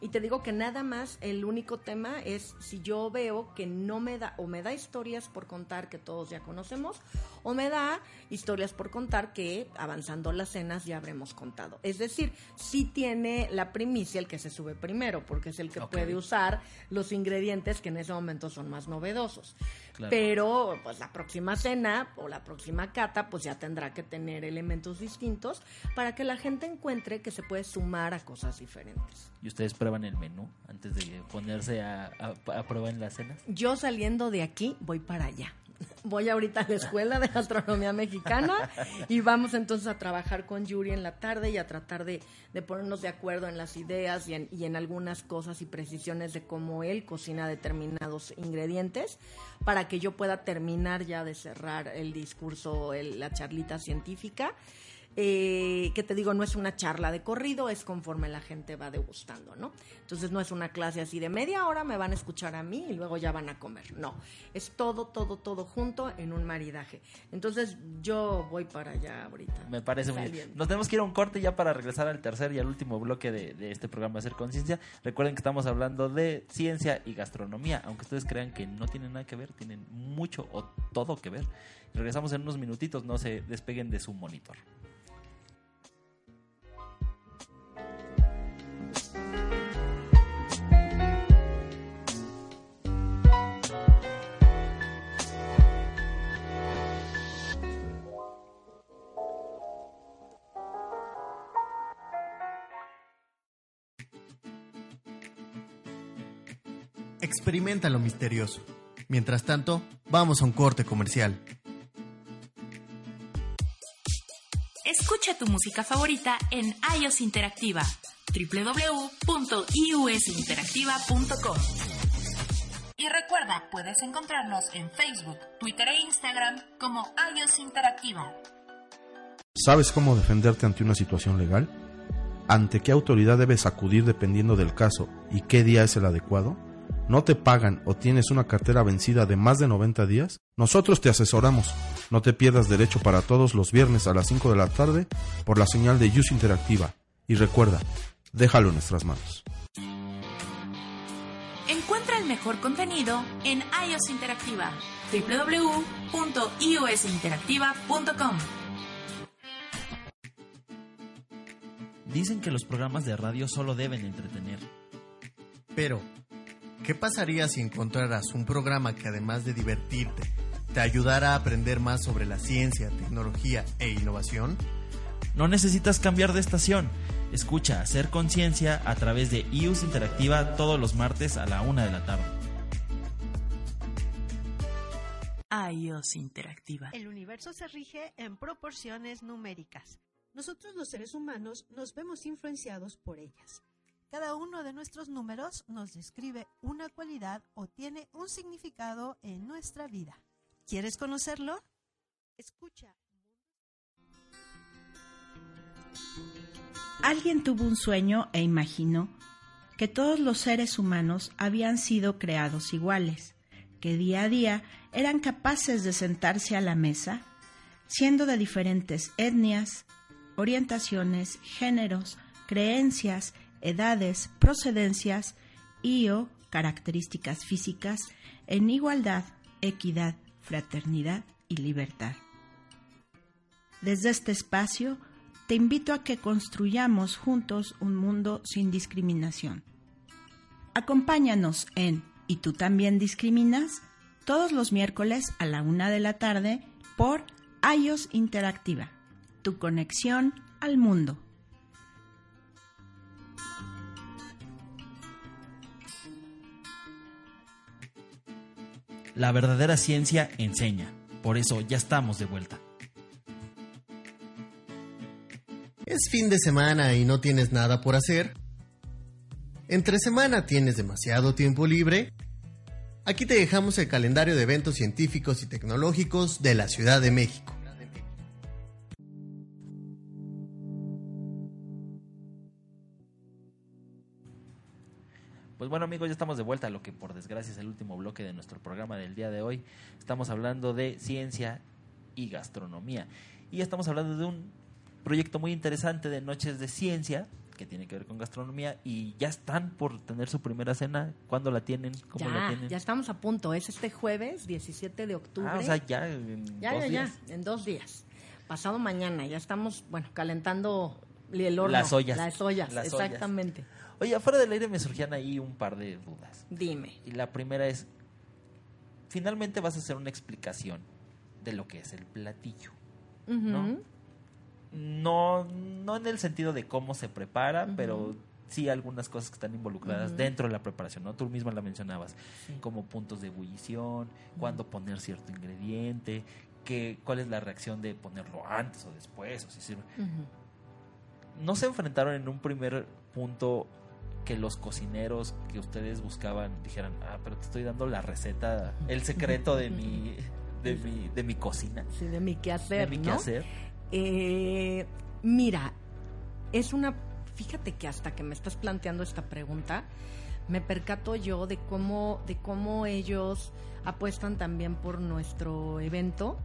Y te digo que nada más el único tema es si yo veo que no me da o me da historias por contar que todos ya conocemos o me da historias por contar que avanzando las cenas ya habremos contado. Es decir, sí tiene la primicia el que se sube primero porque es el que puede usar los ingredientes que en ese momento son más novedosos. Claro. Pero pues la próxima cena o la próxima cata pues ya tendrá que tener elementos distintos para que la gente encuentre que se puede sumar a cosas diferentes. ¿Y ustedes prueban el menú antes de ponerse a, a, a prueba en las cenas? Yo saliendo de aquí voy para allá. *laughs* Voy ahorita a la Escuela de Gastronomía Mexicana *laughs* y vamos entonces a trabajar con Yuri en la tarde y a tratar de, de ponernos de acuerdo en las ideas y en, y en algunas cosas y precisiones de cómo él cocina determinados ingredientes para que yo pueda terminar ya de cerrar el discurso, el- la charlita científica eh, que te digo, no es una charla de corrido, es conforme la gente va degustando, ¿no? Entonces no es una clase así de media hora, me van a escuchar a mí y luego ya van a comer. No, es todo, todo, todo junto en un maridaje. Entonces yo voy para allá ahorita. Me parece muy bien. Nos tenemos que ir a un corte ya para regresar al tercer y al último bloque de, de este programa Hacer Conciencia. Recuerden que estamos hablando de ciencia y gastronomía, aunque ustedes crean que no tienen nada que ver, tienen mucho o todo que ver. Regresamos en unos minutitos, no se despeguen de su monitor. Experimenta lo misterioso. Mientras tanto, vamos a un corte comercial. Escucha tu música favorita en iOS Interactiva www.iusinteractiva.com Y recuerda, puedes encontrarnos en Facebook, Twitter e Instagram como iOS Interactiva. ¿Sabes cómo defenderte ante una situación legal? ¿Ante qué autoridad debes acudir dependiendo del caso y qué día es el adecuado? ¿No te pagan o tienes una cartera vencida de más de 90 días? Nosotros te asesoramos. No te pierdas derecho para todos los viernes a las 5 de la tarde por la señal de Use Interactiva. Y recuerda, déjalo en nuestras manos. Encuentra el mejor contenido en iOS Interactiva www.iosinteractiva.com Dicen que los programas de radio solo deben entretener. Pero, ¿qué pasaría si encontraras un programa que además de divertirte, te ayudara a aprender más sobre la ciencia, tecnología e innovación? No necesitas cambiar de estación. Escucha Hacer Conciencia a través de iUS Interactiva todos los martes a la una de la tarde. iOS Interactiva. El universo se rige en proporciones numéricas. Nosotros los seres humanos nos vemos influenciados por ellas. Cada uno de nuestros números nos describe una cualidad o tiene un significado en nuestra vida. ¿Quieres conocerlo? Escucha. Alguien tuvo un sueño e imaginó que todos los seres humanos habían sido creados iguales, que día a día eran capaces de sentarse a la mesa, siendo de diferentes etnias, orientaciones, géneros, creencias, edades, procedencias y o características físicas en igualdad, equidad, fraternidad y libertad. Desde este espacio, te invito a que construyamos juntos un mundo sin discriminación. Acompáñanos en ¿Y tú también discriminas? todos los miércoles a la una de la tarde por iOS Interactiva, tu conexión al mundo. La verdadera ciencia enseña. Por eso ya estamos de vuelta. ¿Es fin de semana y no tienes nada por hacer? ¿Entre semana tienes demasiado tiempo libre? Aquí te dejamos el calendario de eventos científicos y tecnológicos de la Ciudad de México. Pues bueno amigos, ya estamos de vuelta a lo que por desgracia es el último bloque de nuestro programa del día de hoy. Estamos hablando de ciencia y gastronomía. Y estamos hablando de un proyecto muy interesante de Noches de Ciencia que tiene que ver con gastronomía y ya están por tener su primera cena. ¿Cuándo la tienen? ¿Cómo la Ya, tienen? ya estamos a punto. Es este jueves, 17 de octubre. Ah, o sea, ya en ya, dos ya, días. ya, en dos días. Pasado mañana, ya estamos, bueno, calentando el horno. Las ollas. Las ollas, Las ollas. Oye, afuera del aire me surgían ahí un par de dudas. Dime. Y la primera es, finalmente vas a hacer una explicación de lo que es el platillo, ¿no? No, no en el sentido de cómo se prepara, pero sí algunas cosas que están involucradas dentro de la preparación, ¿no? Tú misma la mencionabas, Sí. como puntos de ebullición, cuándo poner cierto ingrediente, que, cuál es la reacción de ponerlo antes o después, o si sirve. ¿No se enfrentaron en un primer punto que los cocineros que ustedes buscaban dijeran, ah, pero te estoy dando la receta, el secreto de mi, de mi, de mi cocina? Sí, de mi quehacer, de mi ¿no? quehacer. Eh, Mira, es una, fíjate que hasta que me estás planteando esta pregunta, me percato yo de cómo, de cómo ellos apuestan también por nuestro evento,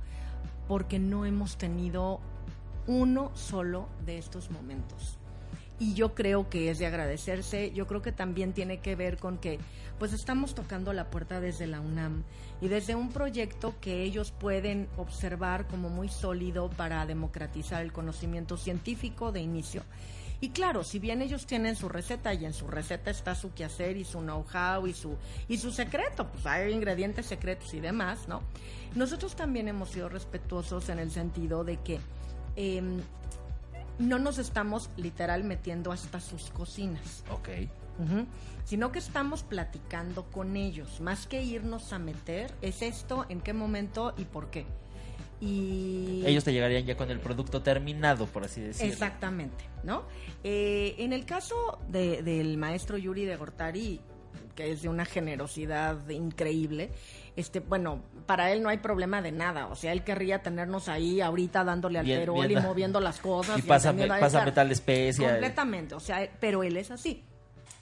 porque no hemos tenido uno solo de estos momentos. Y yo creo que es de agradecerse, yo creo que también tiene que ver con que pues estamos tocando la puerta desde la UNAM y desde un proyecto que ellos pueden observar como muy sólido para democratizar el conocimiento científico de inicio. Y claro, si bien ellos tienen su receta y en su receta está su quehacer y su know-how y su, y su secreto, pues hay ingredientes secretos y demás, ¿no? Nosotros también hemos sido respetuosos en el sentido de que em, no nos estamos literal metiendo hasta sus cocinas. Ok. Sino que estamos platicando con ellos. Más que irnos a meter, es esto, en qué momento y por qué. Y Ellos te llegarían ya con el producto terminado, por así decirlo. Exactamente, ¿no? Eh, en el caso de- del maestro Yuri de Gortari, que es de una generosidad increíble, este, bueno, para él no hay problema de nada, o sea, él querría tenernos ahí ahorita dándole al Bien- perol y moviendo las cosas. *laughs* Y pásame- ahí, pásame tal especia. Completamente, o sea, pero él es así.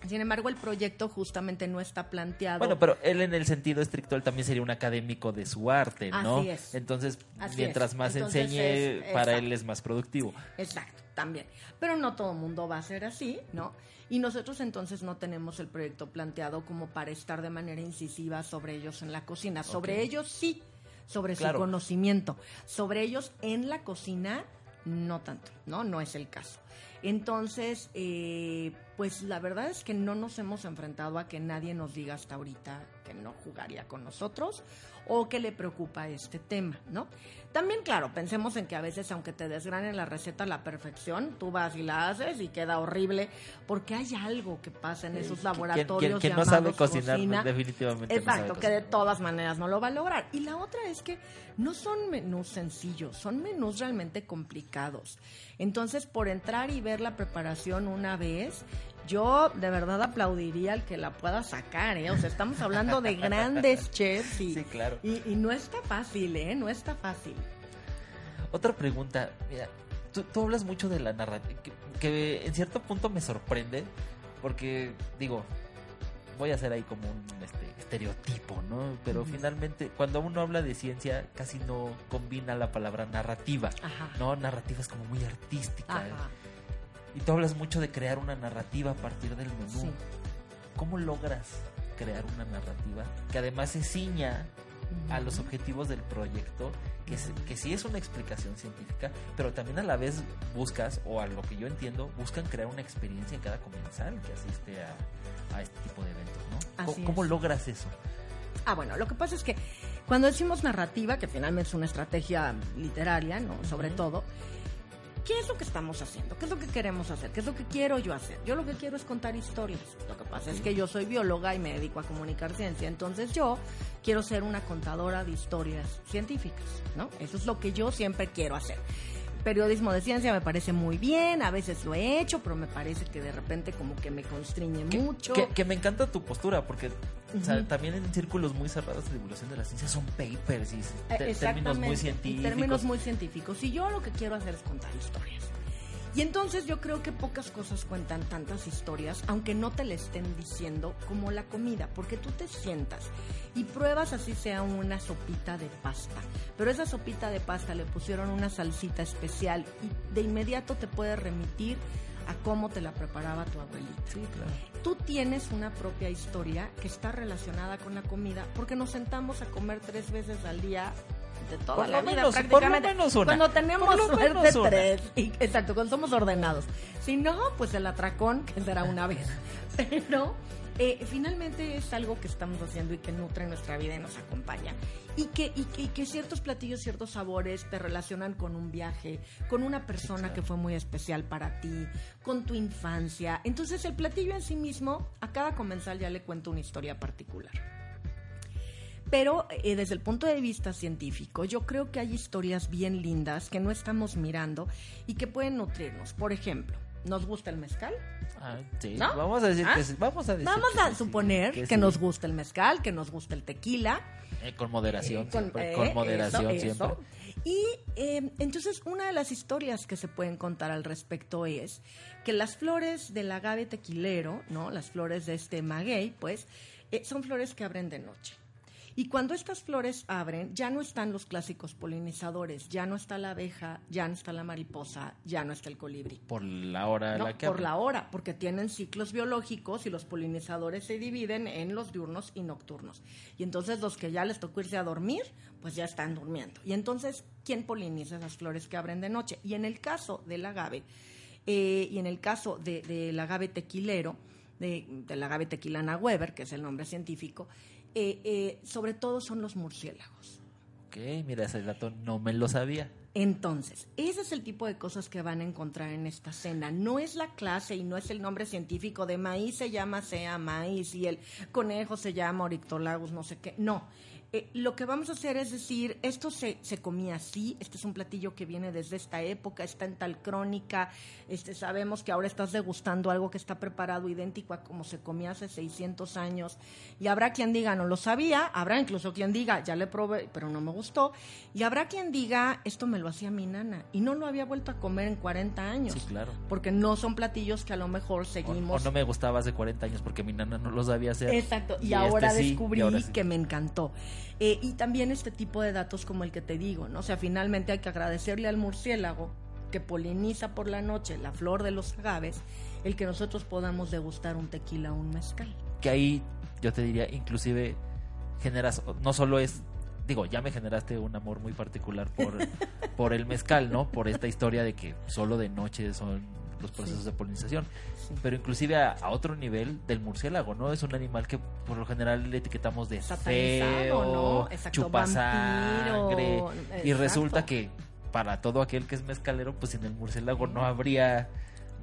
Sin embargo, el proyecto justamente no está planteado. Bueno, pero él en el sentido estricto, él también sería un académico de su arte, ¿no? Así es. Entonces, Así mientras es. más Entonces enseñe, es- para él es más productivo. Exacto, también. Pero no todo el mundo va a ser así, ¿no? Y nosotros entonces no tenemos el proyecto planteado como para estar de manera incisiva sobre ellos en la cocina. Sobre ellos sí, sobre Claro. su conocimiento. Sobre ellos en la cocina, no tanto, ¿no? No es el caso. Entonces, eh, pues la verdad es que no nos hemos enfrentado a que nadie nos diga hasta ahorita que no jugaría con nosotros o que le preocupa este tema, ¿no? También, claro, pensemos en que a veces, aunque te desgranen la receta a la perfección, tú vas y la haces y queda horrible, porque hay algo que pasa en esos laboratorios quien no sabe cocinar, cocina. definitivamente no sabe Exacto, que de todas maneras no lo va a lograr. Y la otra es que no son menús sencillos, son menús realmente complicados. Entonces, por entrar y ver la preparación una vez, yo de verdad aplaudiría al que la pueda sacar, ¿eh? O sea, estamos hablando de grandes *laughs* chefs y, Sí, claro. y, y no está fácil, ¿eh? No está fácil. Otra pregunta, mira, tú, tú hablas mucho de la narrativa, que, que en cierto punto me sorprende, porque digo, voy a hacer ahí como un este, estereotipo, ¿no? Pero finalmente, cuando uno habla de ciencia, casi no combina la palabra narrativa, Ajá. ¿no? Narrativa es como muy artística. Ajá. Y tú hablas mucho de crear una narrativa a partir del menú. Sí. ¿Cómo logras crear una narrativa que además se ciña a los objetivos del proyecto, que, que sí es una explicación científica, pero también a la vez buscas, o a lo que yo entiendo, buscan crear una experiencia en cada comensal que asiste a, a este tipo de eventos, ¿no? ¿Cómo, Así cómo es. logras eso? Ah, bueno, lo que pasa es que cuando decimos narrativa, que finalmente es una estrategia literaria, ¿no? Sobre todo, ¿qué es lo que estamos haciendo? ¿Qué es lo que queremos hacer? ¿Qué es lo que quiero yo hacer? Yo lo que quiero es contar historias. Lo que pasa es que yo soy bióloga y me dedico a comunicar ciencia, entonces yo quiero ser una contadora de historias científicas, ¿no? Eso es lo que yo siempre quiero hacer. Periodismo de ciencia me parece muy bien, a veces lo he hecho, pero me parece que de repente como que me constriñe mucho. Que, que me encanta tu postura, porque o sea, Ujú. también en círculos muy cerrados de divulgación de la ciencia son papers y Eh, términos muy y científicos. Términos muy científicos. Y yo lo que quiero hacer es contar historias. Y entonces yo creo que pocas cosas cuentan tantas historias, aunque no te le estén diciendo como la comida, porque tú te sientas y pruebas así sea una sopita de pasta, pero esa sopita de pasta le pusieron una salsita especial y de inmediato te puede remitir a cómo te la preparaba tu abuelita. Sí, claro. Tú tienes una propia historia que está relacionada con la comida, porque nos sentamos a comer tres veces al día de toda Por la vida menos- por lo prácticamente. menos una. Cuando tenemos suerte tres. Y- exacto, cuando somos ordenados. Si no, pues el atracón, que será una vez. *laughs* Pero eh, finalmente es algo que estamos haciendo y que nutre nuestra vida y nos acompaña. Y que, y que, y que ciertos platillos, ciertos sabores te relacionan con un viaje, con una persona que fue muy especial para ti, con tu infancia. Entonces el platillo en sí mismo, a cada comensal ya le cuenta una historia particular. Pero eh, desde el punto de vista científico, yo creo que hay historias bien lindas que no estamos mirando y que pueden nutrirnos. Por ejemplo, ¿nos gusta el mezcal? Ah, sí. ¿No? Vamos a decir ¿Ah? que sí. Vamos a decir Vamos que a sí, suponer que nos gusta el mezcal, que nos gusta el tequila. Eh, con moderación, Eh, con- siempre. eh, con moderación eso, siempre. eso. Y eh, entonces una de las historias que se pueden contar al respecto es que las flores del agave tequilero, ¿no? Las flores de este maguey, pues, eh, son flores que abren de noche. Y cuando estas flores abren, ya no están los clásicos polinizadores, ya no está la abeja, ya no está la mariposa, ya no está el colibrí. Por la hora No, la que por la hora, porque tienen ciclos biológicos y los polinizadores se dividen en los diurnos y nocturnos. Y entonces los que ya les tocó irse a dormir, pues ya están durmiendo. Y entonces, ¿quién poliniza esas flores que abren de noche? Y en el caso del agave, eh, y en el caso de- del agave tequilero, de, del agave tequilana Weber, que es el nombre científico, eh, eh, sobre todo son los murciélagos. Ok, mira, ese dato no me lo sabía. Entonces, ese es el tipo de cosas que van a encontrar en esta cena. No es la clase y no es el nombre científico de maíz se llama sea maíz y el conejo se llama orictolagus, no sé qué. No. Eh, lo que vamos a hacer es decir, esto se, se comía así, este es un platillo que viene desde esta época, está en tal crónica, este, sabemos que ahora estás degustando algo que está preparado idéntico a como se comía hace 600 años, y habrá quien diga, no lo sabía, habrá incluso quien diga, ya le probé, pero no me gustó, y habrá quien diga, esto me lo hacía mi nana, y no lo había vuelto a comer en 40 años, Sí, claro. porque no son platillos que a lo mejor seguimos... o no me gustaba hace 40 años porque mi nana no lo sabía hacer. Exacto, y, este ahora sí, y descubrí ahora sí. que me encantó. Eh, y también este tipo de datos como el que te digo, ¿no? O sea, finalmente hay que agradecerle al murciélago que poliniza por la noche la flor de los agaves, el que nosotros podamos degustar un tequila o un mezcal. que ahí yo te diría, inclusive generas, no solo es, digo, ya me generaste un amor muy particular por, *laughs* por el mezcal, ¿no? Por esta historia de que solo de noche son los procesos Sí. de polinización, Sí. pero inclusive a, a otro nivel del murciélago, ¿no? Es un animal que por lo general le etiquetamos de feo, ¿no? Exacto, chupasangre, vampiro, y exacto. resulta que para todo aquel que es mezcalero, pues en el murciélago no habría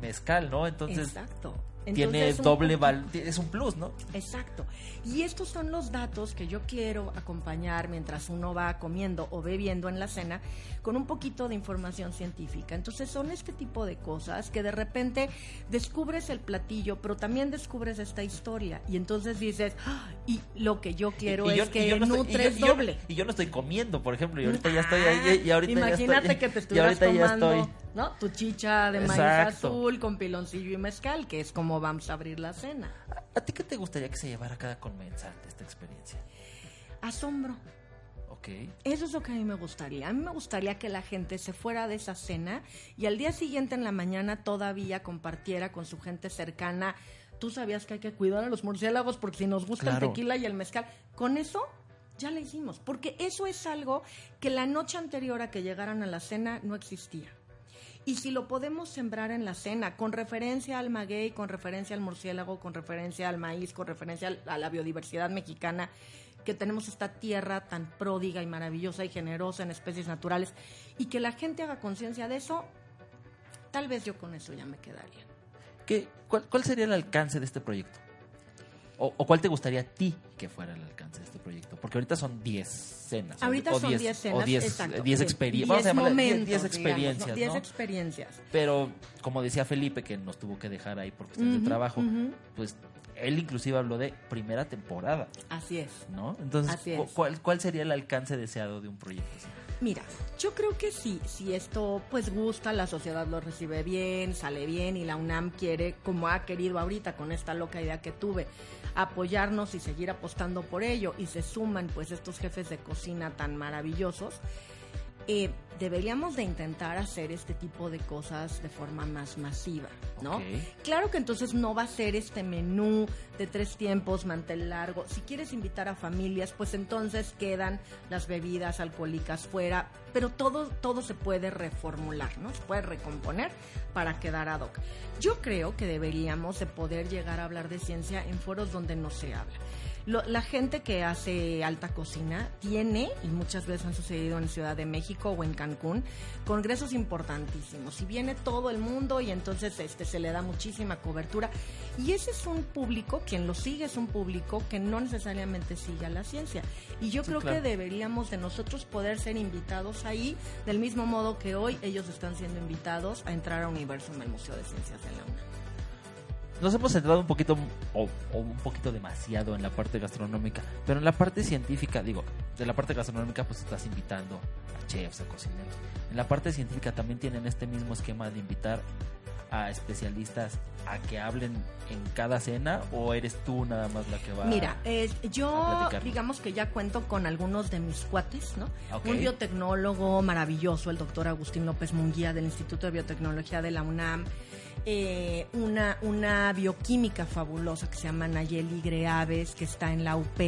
mezcal, ¿no? Entonces Exacto. Tiene Entonces, doble poquito- val, es un plus, ¿no? Exacto. Y estos son los datos que yo quiero acompañar mientras uno va comiendo o bebiendo en la cena con un poquito de información científica. Entonces son este tipo de cosas que de repente descubres el platillo, pero también descubres esta historia. Y entonces dices, "Ah, y lo que yo quiero Y- y yo- es que yo no estoy- y yo- nutres doble. Y yo no estoy comiendo, por ejemplo, y ahorita ya estoy ahí, y ahorita ya Imagínate estoy, que te estuvieras ahorita tomando. ¿No? tu chicha de maíz Exacto. azul con piloncillo y mezcal, que es como vamos a abrir la cena. ¿A ti qué te gustaría que se llevara cada comensal de esta experiencia? Asombro. Ok. Eso es lo que a mí me gustaría. A mí me gustaría que la gente se fuera de esa cena y al día siguiente en la mañana todavía compartiera con su gente cercana. Tú sabías que hay que cuidar a los murciélagos porque si nos gusta Claro. el tequila y el mezcal, con eso ya le hicimos. Porque eso es algo que la noche anterior a que llegaran a la cena no existía. Y si lo podemos sembrar en la cena, con referencia al maguey, con referencia al murciélago, con referencia al maíz, con referencia a la biodiversidad mexicana, que tenemos esta tierra tan pródiga y maravillosa y generosa en especies naturales, y que la gente haga conciencia de eso, tal vez yo con eso ya me quedaría. ¿Qué, cuál sería el alcance de este proyecto? O, o cuál te gustaría a ti que fuera el alcance de este proyecto? Porque ahorita son 10 cenas. Ahorita o son 10 cenas, O 10, exacto. 10 Sí, experiencias. 10 Vamos a llamarle 10 momentos, 10 digamos, experiencias, ¿no? 10 ¿no? experiencias. Pero, como decía Felipe, que nos tuvo que dejar ahí por cuestiones Ujú, de trabajo, pues él inclusive habló de primera temporada, Así es. ¿no? Entonces, Así cu- es. ¿cuál, ¿cuál sería el alcance deseado de un proyecto así? Mira, yo creo que sí, si esto pues gusta, la sociedad lo recibe bien, sale bien y la UNAM quiere, como ha querido ahorita con esta loca idea que tuve, apoyarnos y seguir apostando por ello y se suman pues estos jefes de cocina tan maravillosos, eh, deberíamos de intentar hacer este tipo de cosas de forma más masiva, ¿no? Claro que entonces no va a ser este menú de tres tiempos, mantel largo. Si quieres invitar a familias, pues entonces quedan las bebidas alcohólicas fuera, pero todo, todo se puede reformular, ¿no? Se puede recomponer para quedar ad hoc. Yo creo que deberíamos de poder llegar a hablar de ciencia en foros donde no se habla. Lo- la gente que hace alta cocina tiene, y muchas veces han sucedido en Ciudad de México o en Cancún, congresos importantísimos. Y viene todo el mundo y entonces este, se le da muchísima cobertura. Y ese es un público, quien lo sigue es un público que no necesariamente sigue a la ciencia. Y yo Sí, creo claro. que deberíamos de nosotros poder ser invitados ahí, del mismo modo que hoy ellos están siendo invitados a entrar a Universo en el Museo de Ciencias de la UNAM. Nos hemos centrado un poquito, o, o un poquito demasiado en la parte gastronómica, pero en la parte científica, digo, de la parte gastronómica pues estás invitando a chefs, a cocineros. En la parte científica también tienen este mismo esquema de invitar a especialistas a que hablen en cada cena o eres tú nada más la que va Mira, eh, yo digamos que ya cuento con algunos de mis cuates, ¿no? Un biotecnólogo maravilloso, el doctor Agustín López Munguía del Instituto de Biotecnología de la UNAM. Eh, una, una bioquímica fabulosa que se llama Nayeli Greaves, que está en la UP.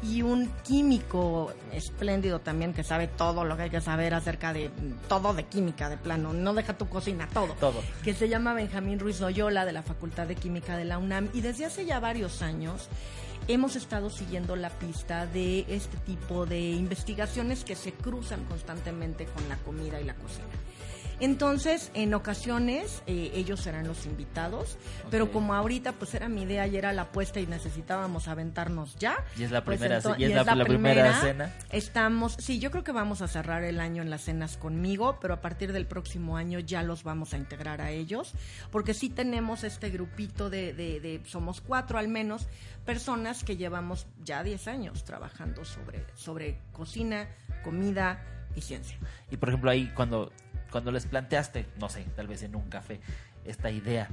Y un químico espléndido también que sabe todo lo que hay que saber acerca de todo de química, de plano. No deja tu cocina, todo Todo. que se llama Benjamín Ruiz Loyola de la Facultad de Química de la UNAM y desde hace ya varios años hemos estado siguiendo la pista de este tipo de investigaciones que se cruzan constantemente con la comida y la cocina. Entonces, en ocasiones eh, ellos serán los invitados, pero como ahorita pues era mi idea y era la apuesta y necesitábamos aventarnos ya. Y es la pues, primera, y es la, la primera cena. Estamos, sí, yo creo que vamos a cerrar el año en las cenas conmigo, pero a partir del próximo año ya los vamos a integrar a ellos, porque sí tenemos este grupito de, de, de- somos cuatro al menos, personas que llevamos ya 10 años trabajando sobre, sobre cocina, comida y ciencia. Y por ejemplo ahí cuando, cuando les planteaste, no sé, tal vez en un café, esta idea,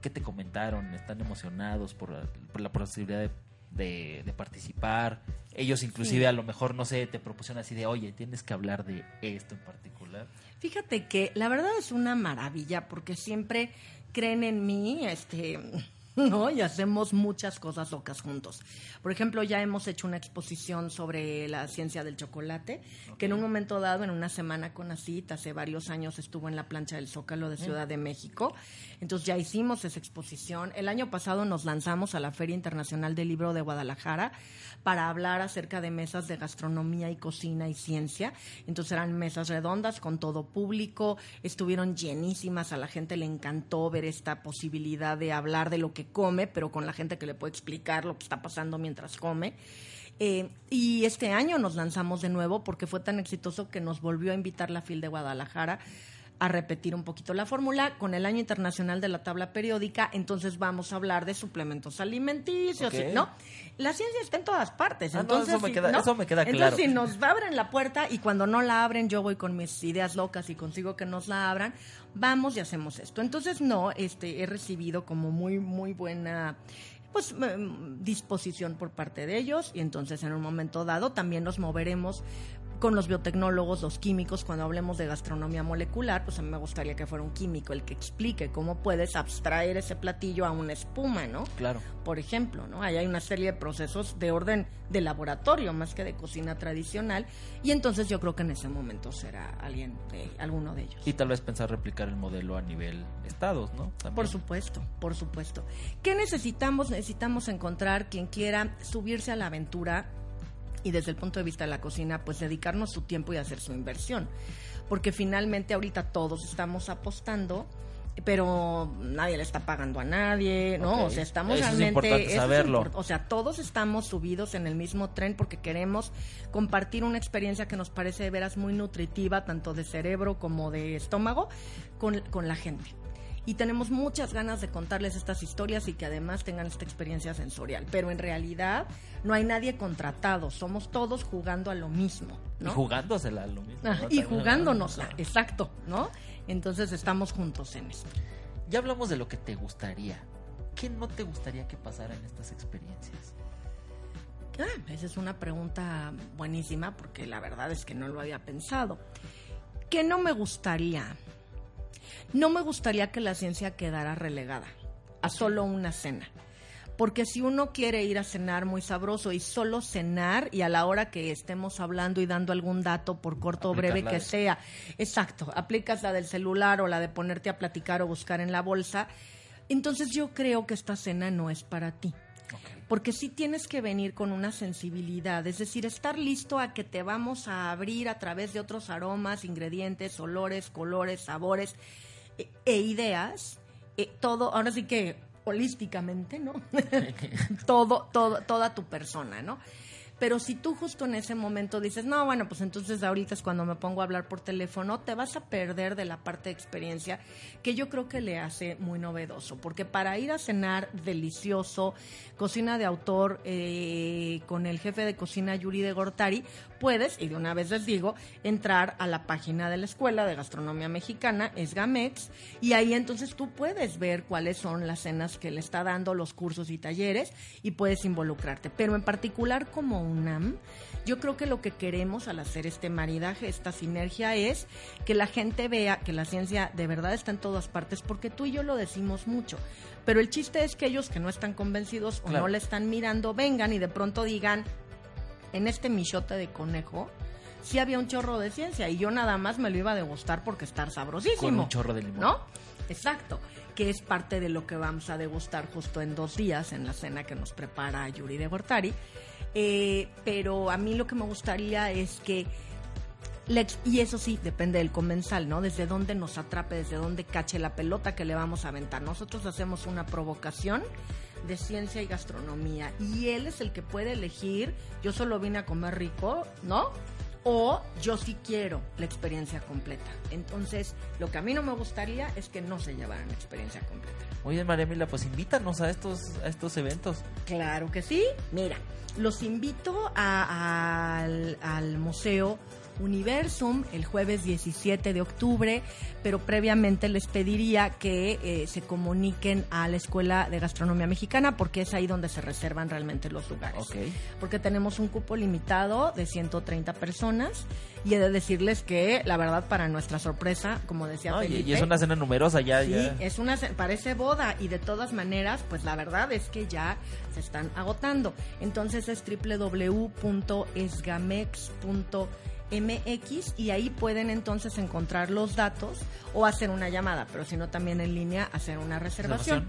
¿qué te comentaron? ¿Están emocionados por, la- por la posibilidad de, de- de participar? Ellos inclusive Sí. a lo mejor, no sé, te propusieron así de, oye, tienes que hablar de esto en particular. Fíjate que la verdad es una maravilla porque siempre creen en mí, este, *laughs* ¿no? Y hacemos muchas cosas locas juntos. Por ejemplo, ya hemos hecho una exposición sobre la ciencia del chocolate, que en un momento dado, en una semana con ACIT, hace varios años estuvo en la plancha del Zócalo de Ciudad de México. Entonces ya hicimos esa exposición. El año pasado nos lanzamos a la Feria Internacional del Libro de Guadalajara para hablar acerca de mesas de gastronomía y cocina y ciencia. Entonces eran mesas redondas con todo público, estuvieron llenísimas, a la gente le encantó ver esta posibilidad de hablar de lo que come, pero con la gente que le puede explicar lo que está pasando mientras come. Eh, y este año nos lanzamos de nuevo porque fue tan exitoso que nos volvió a invitar la FIL de Guadalajara a repetir un poquito la fórmula con el año internacional de la tabla periódica, entonces vamos a hablar de suplementos alimenticios. ¿no? La ciencia está en todas partes, Ah, no, entonces eso me queda- ¿no? eso me queda Entonces, claro. si nos abren la puerta y cuando no la abren yo voy con mis ideas locas y consigo que nos la abran, vamos y hacemos esto. Entonces, no, este he recibido como muy muy buena pues disposición por parte de ellos y entonces en un momento dado también nos moveremos con los biotecnólogos, los químicos, cuando hablemos de gastronomía molecular, pues a mí me gustaría que fuera un químico el que explique cómo puedes abstraer ese platillo a una espuma, ¿no? Claro. Por ejemplo, ¿no? Ahí hay una serie de procesos de orden de laboratorio más que de cocina tradicional y entonces yo creo que en ese momento será alguien de alguno de ellos. Y tal vez pensar replicar el modelo a nivel estados, ¿no? También. Por supuesto, por supuesto. ¿Qué necesitamos? Necesitamos encontrar quien quiera subirse a la aventura y desde el punto de vista de la cocina, pues dedicarnos su tiempo y hacer su inversión. Porque finalmente ahorita todos estamos apostando, pero nadie le está pagando a nadie, ¿no? O sea, estamos Eso es realmente... es saberlo. o sea, todos estamos subidos en el mismo tren porque queremos compartir una experiencia que nos parece de veras muy nutritiva, tanto de cerebro como de estómago, con, con la gente. Y tenemos muchas ganas de contarles estas historias y que además tengan esta experiencia sensorial. Pero en realidad no hay nadie contratado, somos todos jugando a lo mismo, ¿no? Y jugándosela lo mismo. Ah, ¿no? y jugándonosla, exacto, ¿no? Entonces estamos juntos en esto. Ya hablamos de lo que te gustaría. ¿Qué no te gustaría que pasara en estas experiencias? Ah, esa es una pregunta buenísima porque la verdad es que no lo había pensado. ¿Qué no me gustaría? No me gustaría que la ciencia quedara relegada a solo una cena. Porque si uno quiere ir a cenar muy sabroso y solo cenar y a la hora que estemos hablando y dando algún dato por corto o breve que de- sea, exacto, aplicas la del celular o la de ponerte a platicar o buscar en la bolsa, entonces yo creo que esta cena no es para ti. Porque sí tienes que venir con una sensibilidad, es decir, estar listo a que te vamos a abrir a través de otros aromas, ingredientes, olores, colores, sabores e, e ideas, eh, todo, ahora sí que holísticamente, ¿no? *laughs* todo, todo, toda tu persona, ¿no? Pero si tú justo en ese momento dices, no, bueno, pues entonces ahorita es cuando me pongo a hablar por teléfono, te vas a perder de la parte de experiencia que yo creo que le hace muy novedoso. Porque para ir a cenar delicioso, cocina de autor eh, con el jefe de cocina Yuri de Gortari, puedes, y de una vez les digo, entrar a la página de la Escuela de Gastronomía Mexicana, es Gamex, y ahí entonces tú puedes ver cuáles son las cenas que le está dando, los cursos y talleres, y puedes involucrarte. Pero en particular como UNAM, yo creo que lo que queremos al hacer este maridaje, esta sinergia, es que la gente vea que la ciencia de verdad está en todas partes, porque tú y yo lo decimos mucho. Pero el chiste es que ellos que no están convencidos o Claro. no le están mirando, vengan y de pronto digan, en este michote de conejo, sí había un chorro de ciencia y yo nada más me lo iba a degustar porque está sabrosísimo. Con un chorro de limón. ¿No? Exacto, que es parte de lo que vamos a degustar justo en dos días en la cena que nos prepara Yuri de Gortari. Eh, pero a mí lo que me gustaría es que y eso sí, depende del comensal, ¿no? Desde dónde nos atrape, desde dónde cache la pelota que le vamos a aventar. Nosotros hacemos una provocación de ciencia y gastronomía y él es el que puede elegir, yo solo vine a comer rico, ¿no? O yo sí quiero la experiencia completa. Entonces, lo que a mí no me gustaría es que no se llevaran la experiencia completa. Oye, María Mila, pues invítanos a estos, a estos eventos. Claro que sí. Mira, los invito a- al, al Museo Universum el jueves 17 de octubre, pero previamente les pediría que eh, se comuniquen a la Escuela de Gastronomía Mexicana porque es ahí donde se reservan realmente los lugares. Porque tenemos un cupo limitado de 130 personas y he de decirles que, la verdad, para nuestra sorpresa, como decía No, Felipe, y es una cena numerosa ya. Sí, ya. es una ce- parece boda y de todas maneras, pues la verdad es que ya se están agotando. Entonces es www.esgamex.mx y ahí pueden entonces encontrar los datos o hacer una llamada, pero si no también en línea hacer una reservación.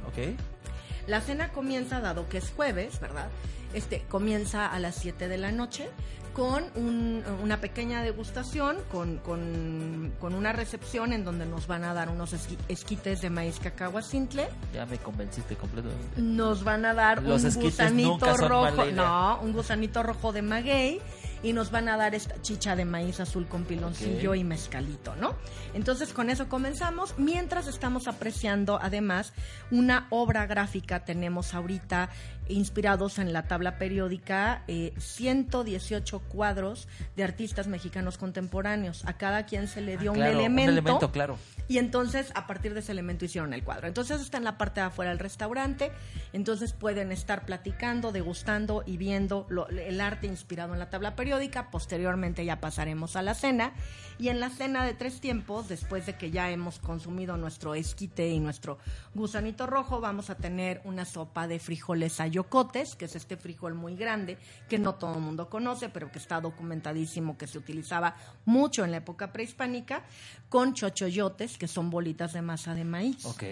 La cena comienza, dado que es jueves, ¿verdad? Este comienza a las 7 de la noche con un- una pequeña degustación, con, con, con una recepción en donde nos van a dar unos esqui- esquites de maíz cacahuacintle, Ya me convenciste completamente. nos van a dar Los un gusanito rojo, no, un gusanito rojo de maguey y nos van a dar esta chicha de maíz azul con piloncillo y mezcalito, ¿no? Entonces con eso comenzamos, mientras estamos apreciando además una obra gráfica, tenemos ahorita inspirados en la tabla periódica eh, 118 cuadros de artistas mexicanos contemporáneos. A cada quien se le dio Ah, claro, un un elemento. elemento, claro. Y entonces, a partir de ese elemento hicieron el cuadro. Entonces está en la parte de afuera del restaurante. Entonces pueden estar platicando, degustando y viendo lo- el arte inspirado en la tabla periódica. Posteriormente ya pasaremos a la cena. Y en la cena de tres tiempos, después de que ya hemos consumido nuestro esquite y nuestro gusanito rojo, vamos a tener una sopa de frijoles ayocotes, que es este frijol muy grande que no todo el mundo conoce, pero que está documentadísimo, que se utilizaba mucho en la época prehispánica, con chochoyotes, que son bolitas de masa de maíz. Ok.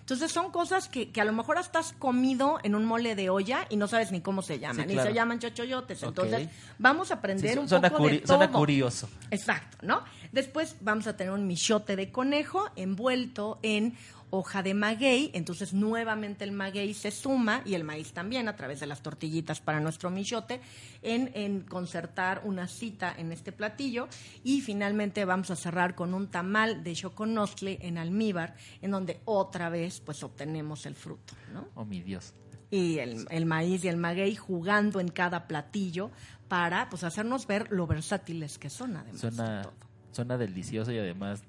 Entonces son cosas que, que a lo mejor hasta has comido en un mole de olla y no sabes ni cómo se llaman, Sí, ni claro. se llaman chochoyotes. Entonces vamos a aprender Sí, un suena poco de todo. suena curioso. Exacto, ¿no? Después vamos a tener un michote de conejo envuelto en hoja de maguey, entonces nuevamente el maguey se suma y el maíz también a través de las tortillitas para nuestro michote en, en concertar una cita en este platillo y finalmente vamos a cerrar con un tamal de choconostle en almíbar en donde otra vez pues obtenemos el fruto, ¿no? Oh, mi Dios. y el, el maíz y el maguey jugando en cada platillo para pues hacernos ver lo versátiles que son además. Suena, suena delicioso y además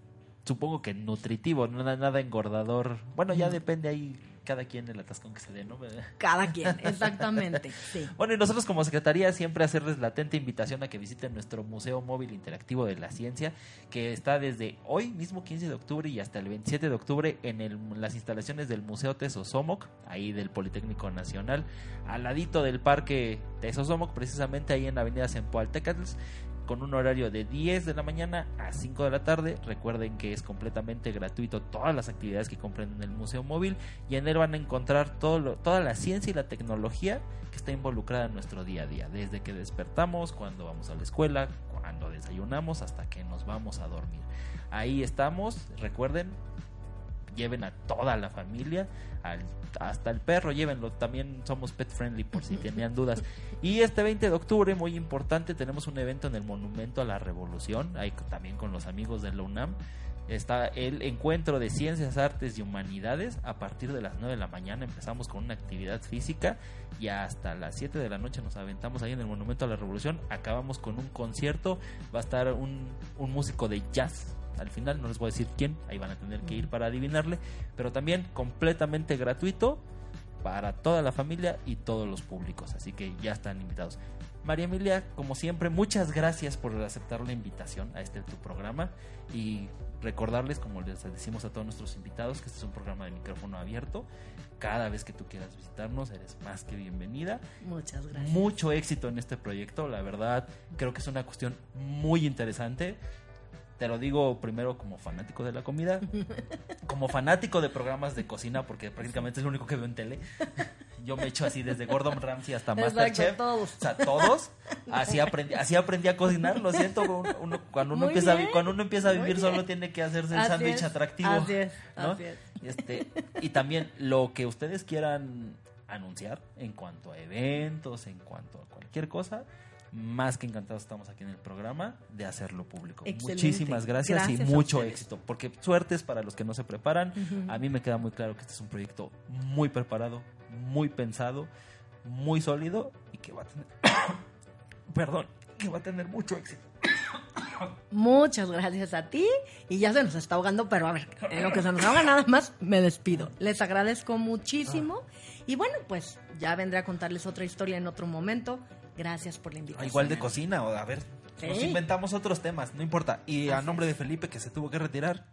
supongo que nutritivo, nada, nada engordador. Bueno, ya depende ahí cada quien el atascón que se dé, ¿no? *laughs* Cada quien, exactamente, sí. Bueno, y nosotros como Secretaría siempre hacerles la atenta invitación a que visiten nuestro Museo Móvil Interactivo de la Ciencia, que está desde hoy mismo 15 de octubre y hasta el 27 de octubre en el- las instalaciones del Museo Tesosomoc, ahí del Politécnico Nacional, al ladito del Parque Tesosomoc, precisamente ahí en la Avenida Zempoaltecatl, con un horario de 10 de la mañana a 5 de la tarde. Recuerden que es completamente gratuito todas las actividades que compren en el Museo Móvil y en él van a encontrar todo toda la ciencia y la tecnología que está involucrada en nuestro día a día, desde que despertamos, cuando vamos a la escuela, cuando desayunamos, hasta que nos vamos a dormir. Ahí estamos, recuerden, lleven a toda la familia, al- hasta el perro, llévenlo. También somos pet friendly por si *laughs* tenían dudas. Y este 20 de octubre, muy importante, tenemos un evento en el Monumento a la Revolución, ahí también con los amigos de la UNAM. Está el encuentro de ciencias, artes y humanidades. A partir de las 9 de la mañana empezamos con una actividad física y hasta las 7 de la noche nos aventamos ahí en el Monumento a la Revolución. Acabamos con un concierto. Va a estar un, un músico de jazz. Al final no les voy a decir quién, ahí van a tener que ir para adivinarle. Pero también completamente gratuito para toda la familia y todos los públicos. Así que ya están invitados. María Emilia, como siempre, muchas gracias por aceptar la invitación a este tu programa y recordarles, como les decimos a todos nuestros invitados, que este es un programa de micrófono abierto. Cada vez que tú quieras visitarnos, eres más que bienvenida. Muchas gracias. Mucho éxito en este proyecto, la verdad, creo que es una cuestión muy interesante. Te lo digo primero como fanático de la comida, *laughs* como fanático de programas de cocina, porque prácticamente es lo único que veo en tele. Yo me echo así desde Gordon Ramsay hasta Masterchef. todos. O sea, todos. Así aprendí, así aprendí a cocinar, lo siento. uno- cuando, uno empieza, a, cuando uno empieza a vivir solo tiene que hacerse el sándwich atractivo. así es, ¿no? así es. Este, y también lo que ustedes quieran anunciar en cuanto a eventos, en cuanto a cualquier cosa, más que encantados estamos aquí en el programa de hacerlo público. Excelente. Muchísimas gracias, Gracias y mucho éxito, porque suertes para los que no se preparan. A mí me queda muy claro que este es un proyecto muy preparado, muy pensado, muy sólido y que va a tener, *coughs* perdón, que va a tener mucho éxito. *coughs* Muchas gracias a ti. Y ya se nos está ahogando, pero a ver, en lo que se nos ahoga nada más, me despido. Les agradezco muchísimo. Y bueno, pues ya vendré a contarles otra historia en otro momento. Gracias por la Ah, invitación. Igual de cocina, o a ver, nos inventamos otros temas, no importa. Y a nombre de Felipe, que se tuvo que retirar,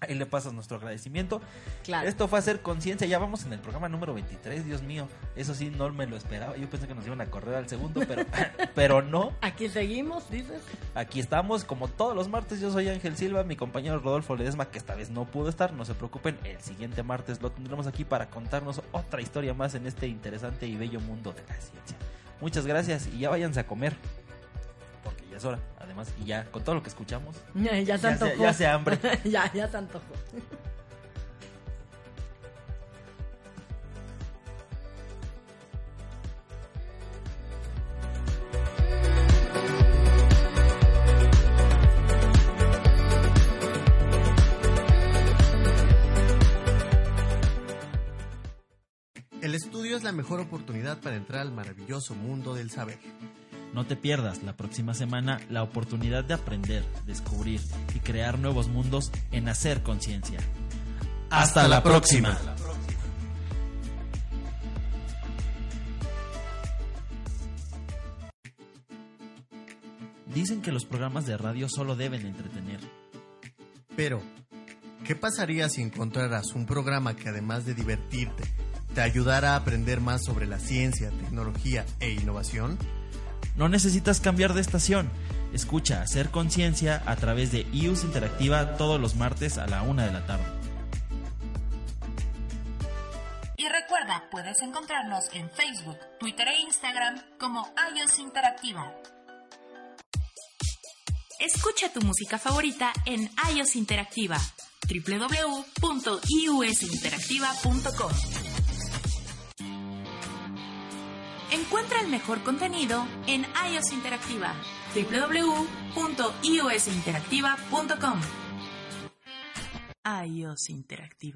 ahí le pasas nuestro agradecimiento. Claro. Esto fue hacer conciencia, ya vamos en el programa número 23, Dios mío. Eso sí, no me lo esperaba. Yo pensé que nos iban a correr al segundo, pero, *laughs* pero no. Aquí seguimos, dices. Aquí estamos, como todos los martes. Yo soy Ángel Silva, mi compañero Rodolfo Ledesma, que esta vez no pudo estar. No se preocupen, el siguiente martes lo tendremos aquí para contarnos otra historia más en este interesante y bello mundo de la ciencia. Muchas gracias y ya váyanse a comer. Porque ya es hora, además, y ya con todo lo que escuchamos. *laughs* Ya, ya se antojó. ya se hambre. *laughs* ya, ya se antojó. El estudio es la mejor oportunidad para entrar al maravilloso mundo del saber. No te pierdas la próxima semana la oportunidad de aprender, descubrir y crear nuevos mundos en Hacer Conciencia. Hasta, la próxima. Dicen que los programas de radio solo deben entretener. Pero, ¿qué pasaría si encontraras un programa que además de divertirte, te ayudara a aprender más sobre la ciencia, tecnología e innovación? No necesitas cambiar de estación. Escucha Hacer Conciencia a través de IUS Interactiva todos los martes a la una de la tarde. Y recuerda, puedes encontrarnos en Facebook, Twitter e Instagram como iOS Interactiva. Escucha tu música favorita en iOS Interactiva, www.iusinteractiva.com. Encuentra el mejor contenido en iOS Interactiva, www.iusinteractiva.com. iOS Interactiva.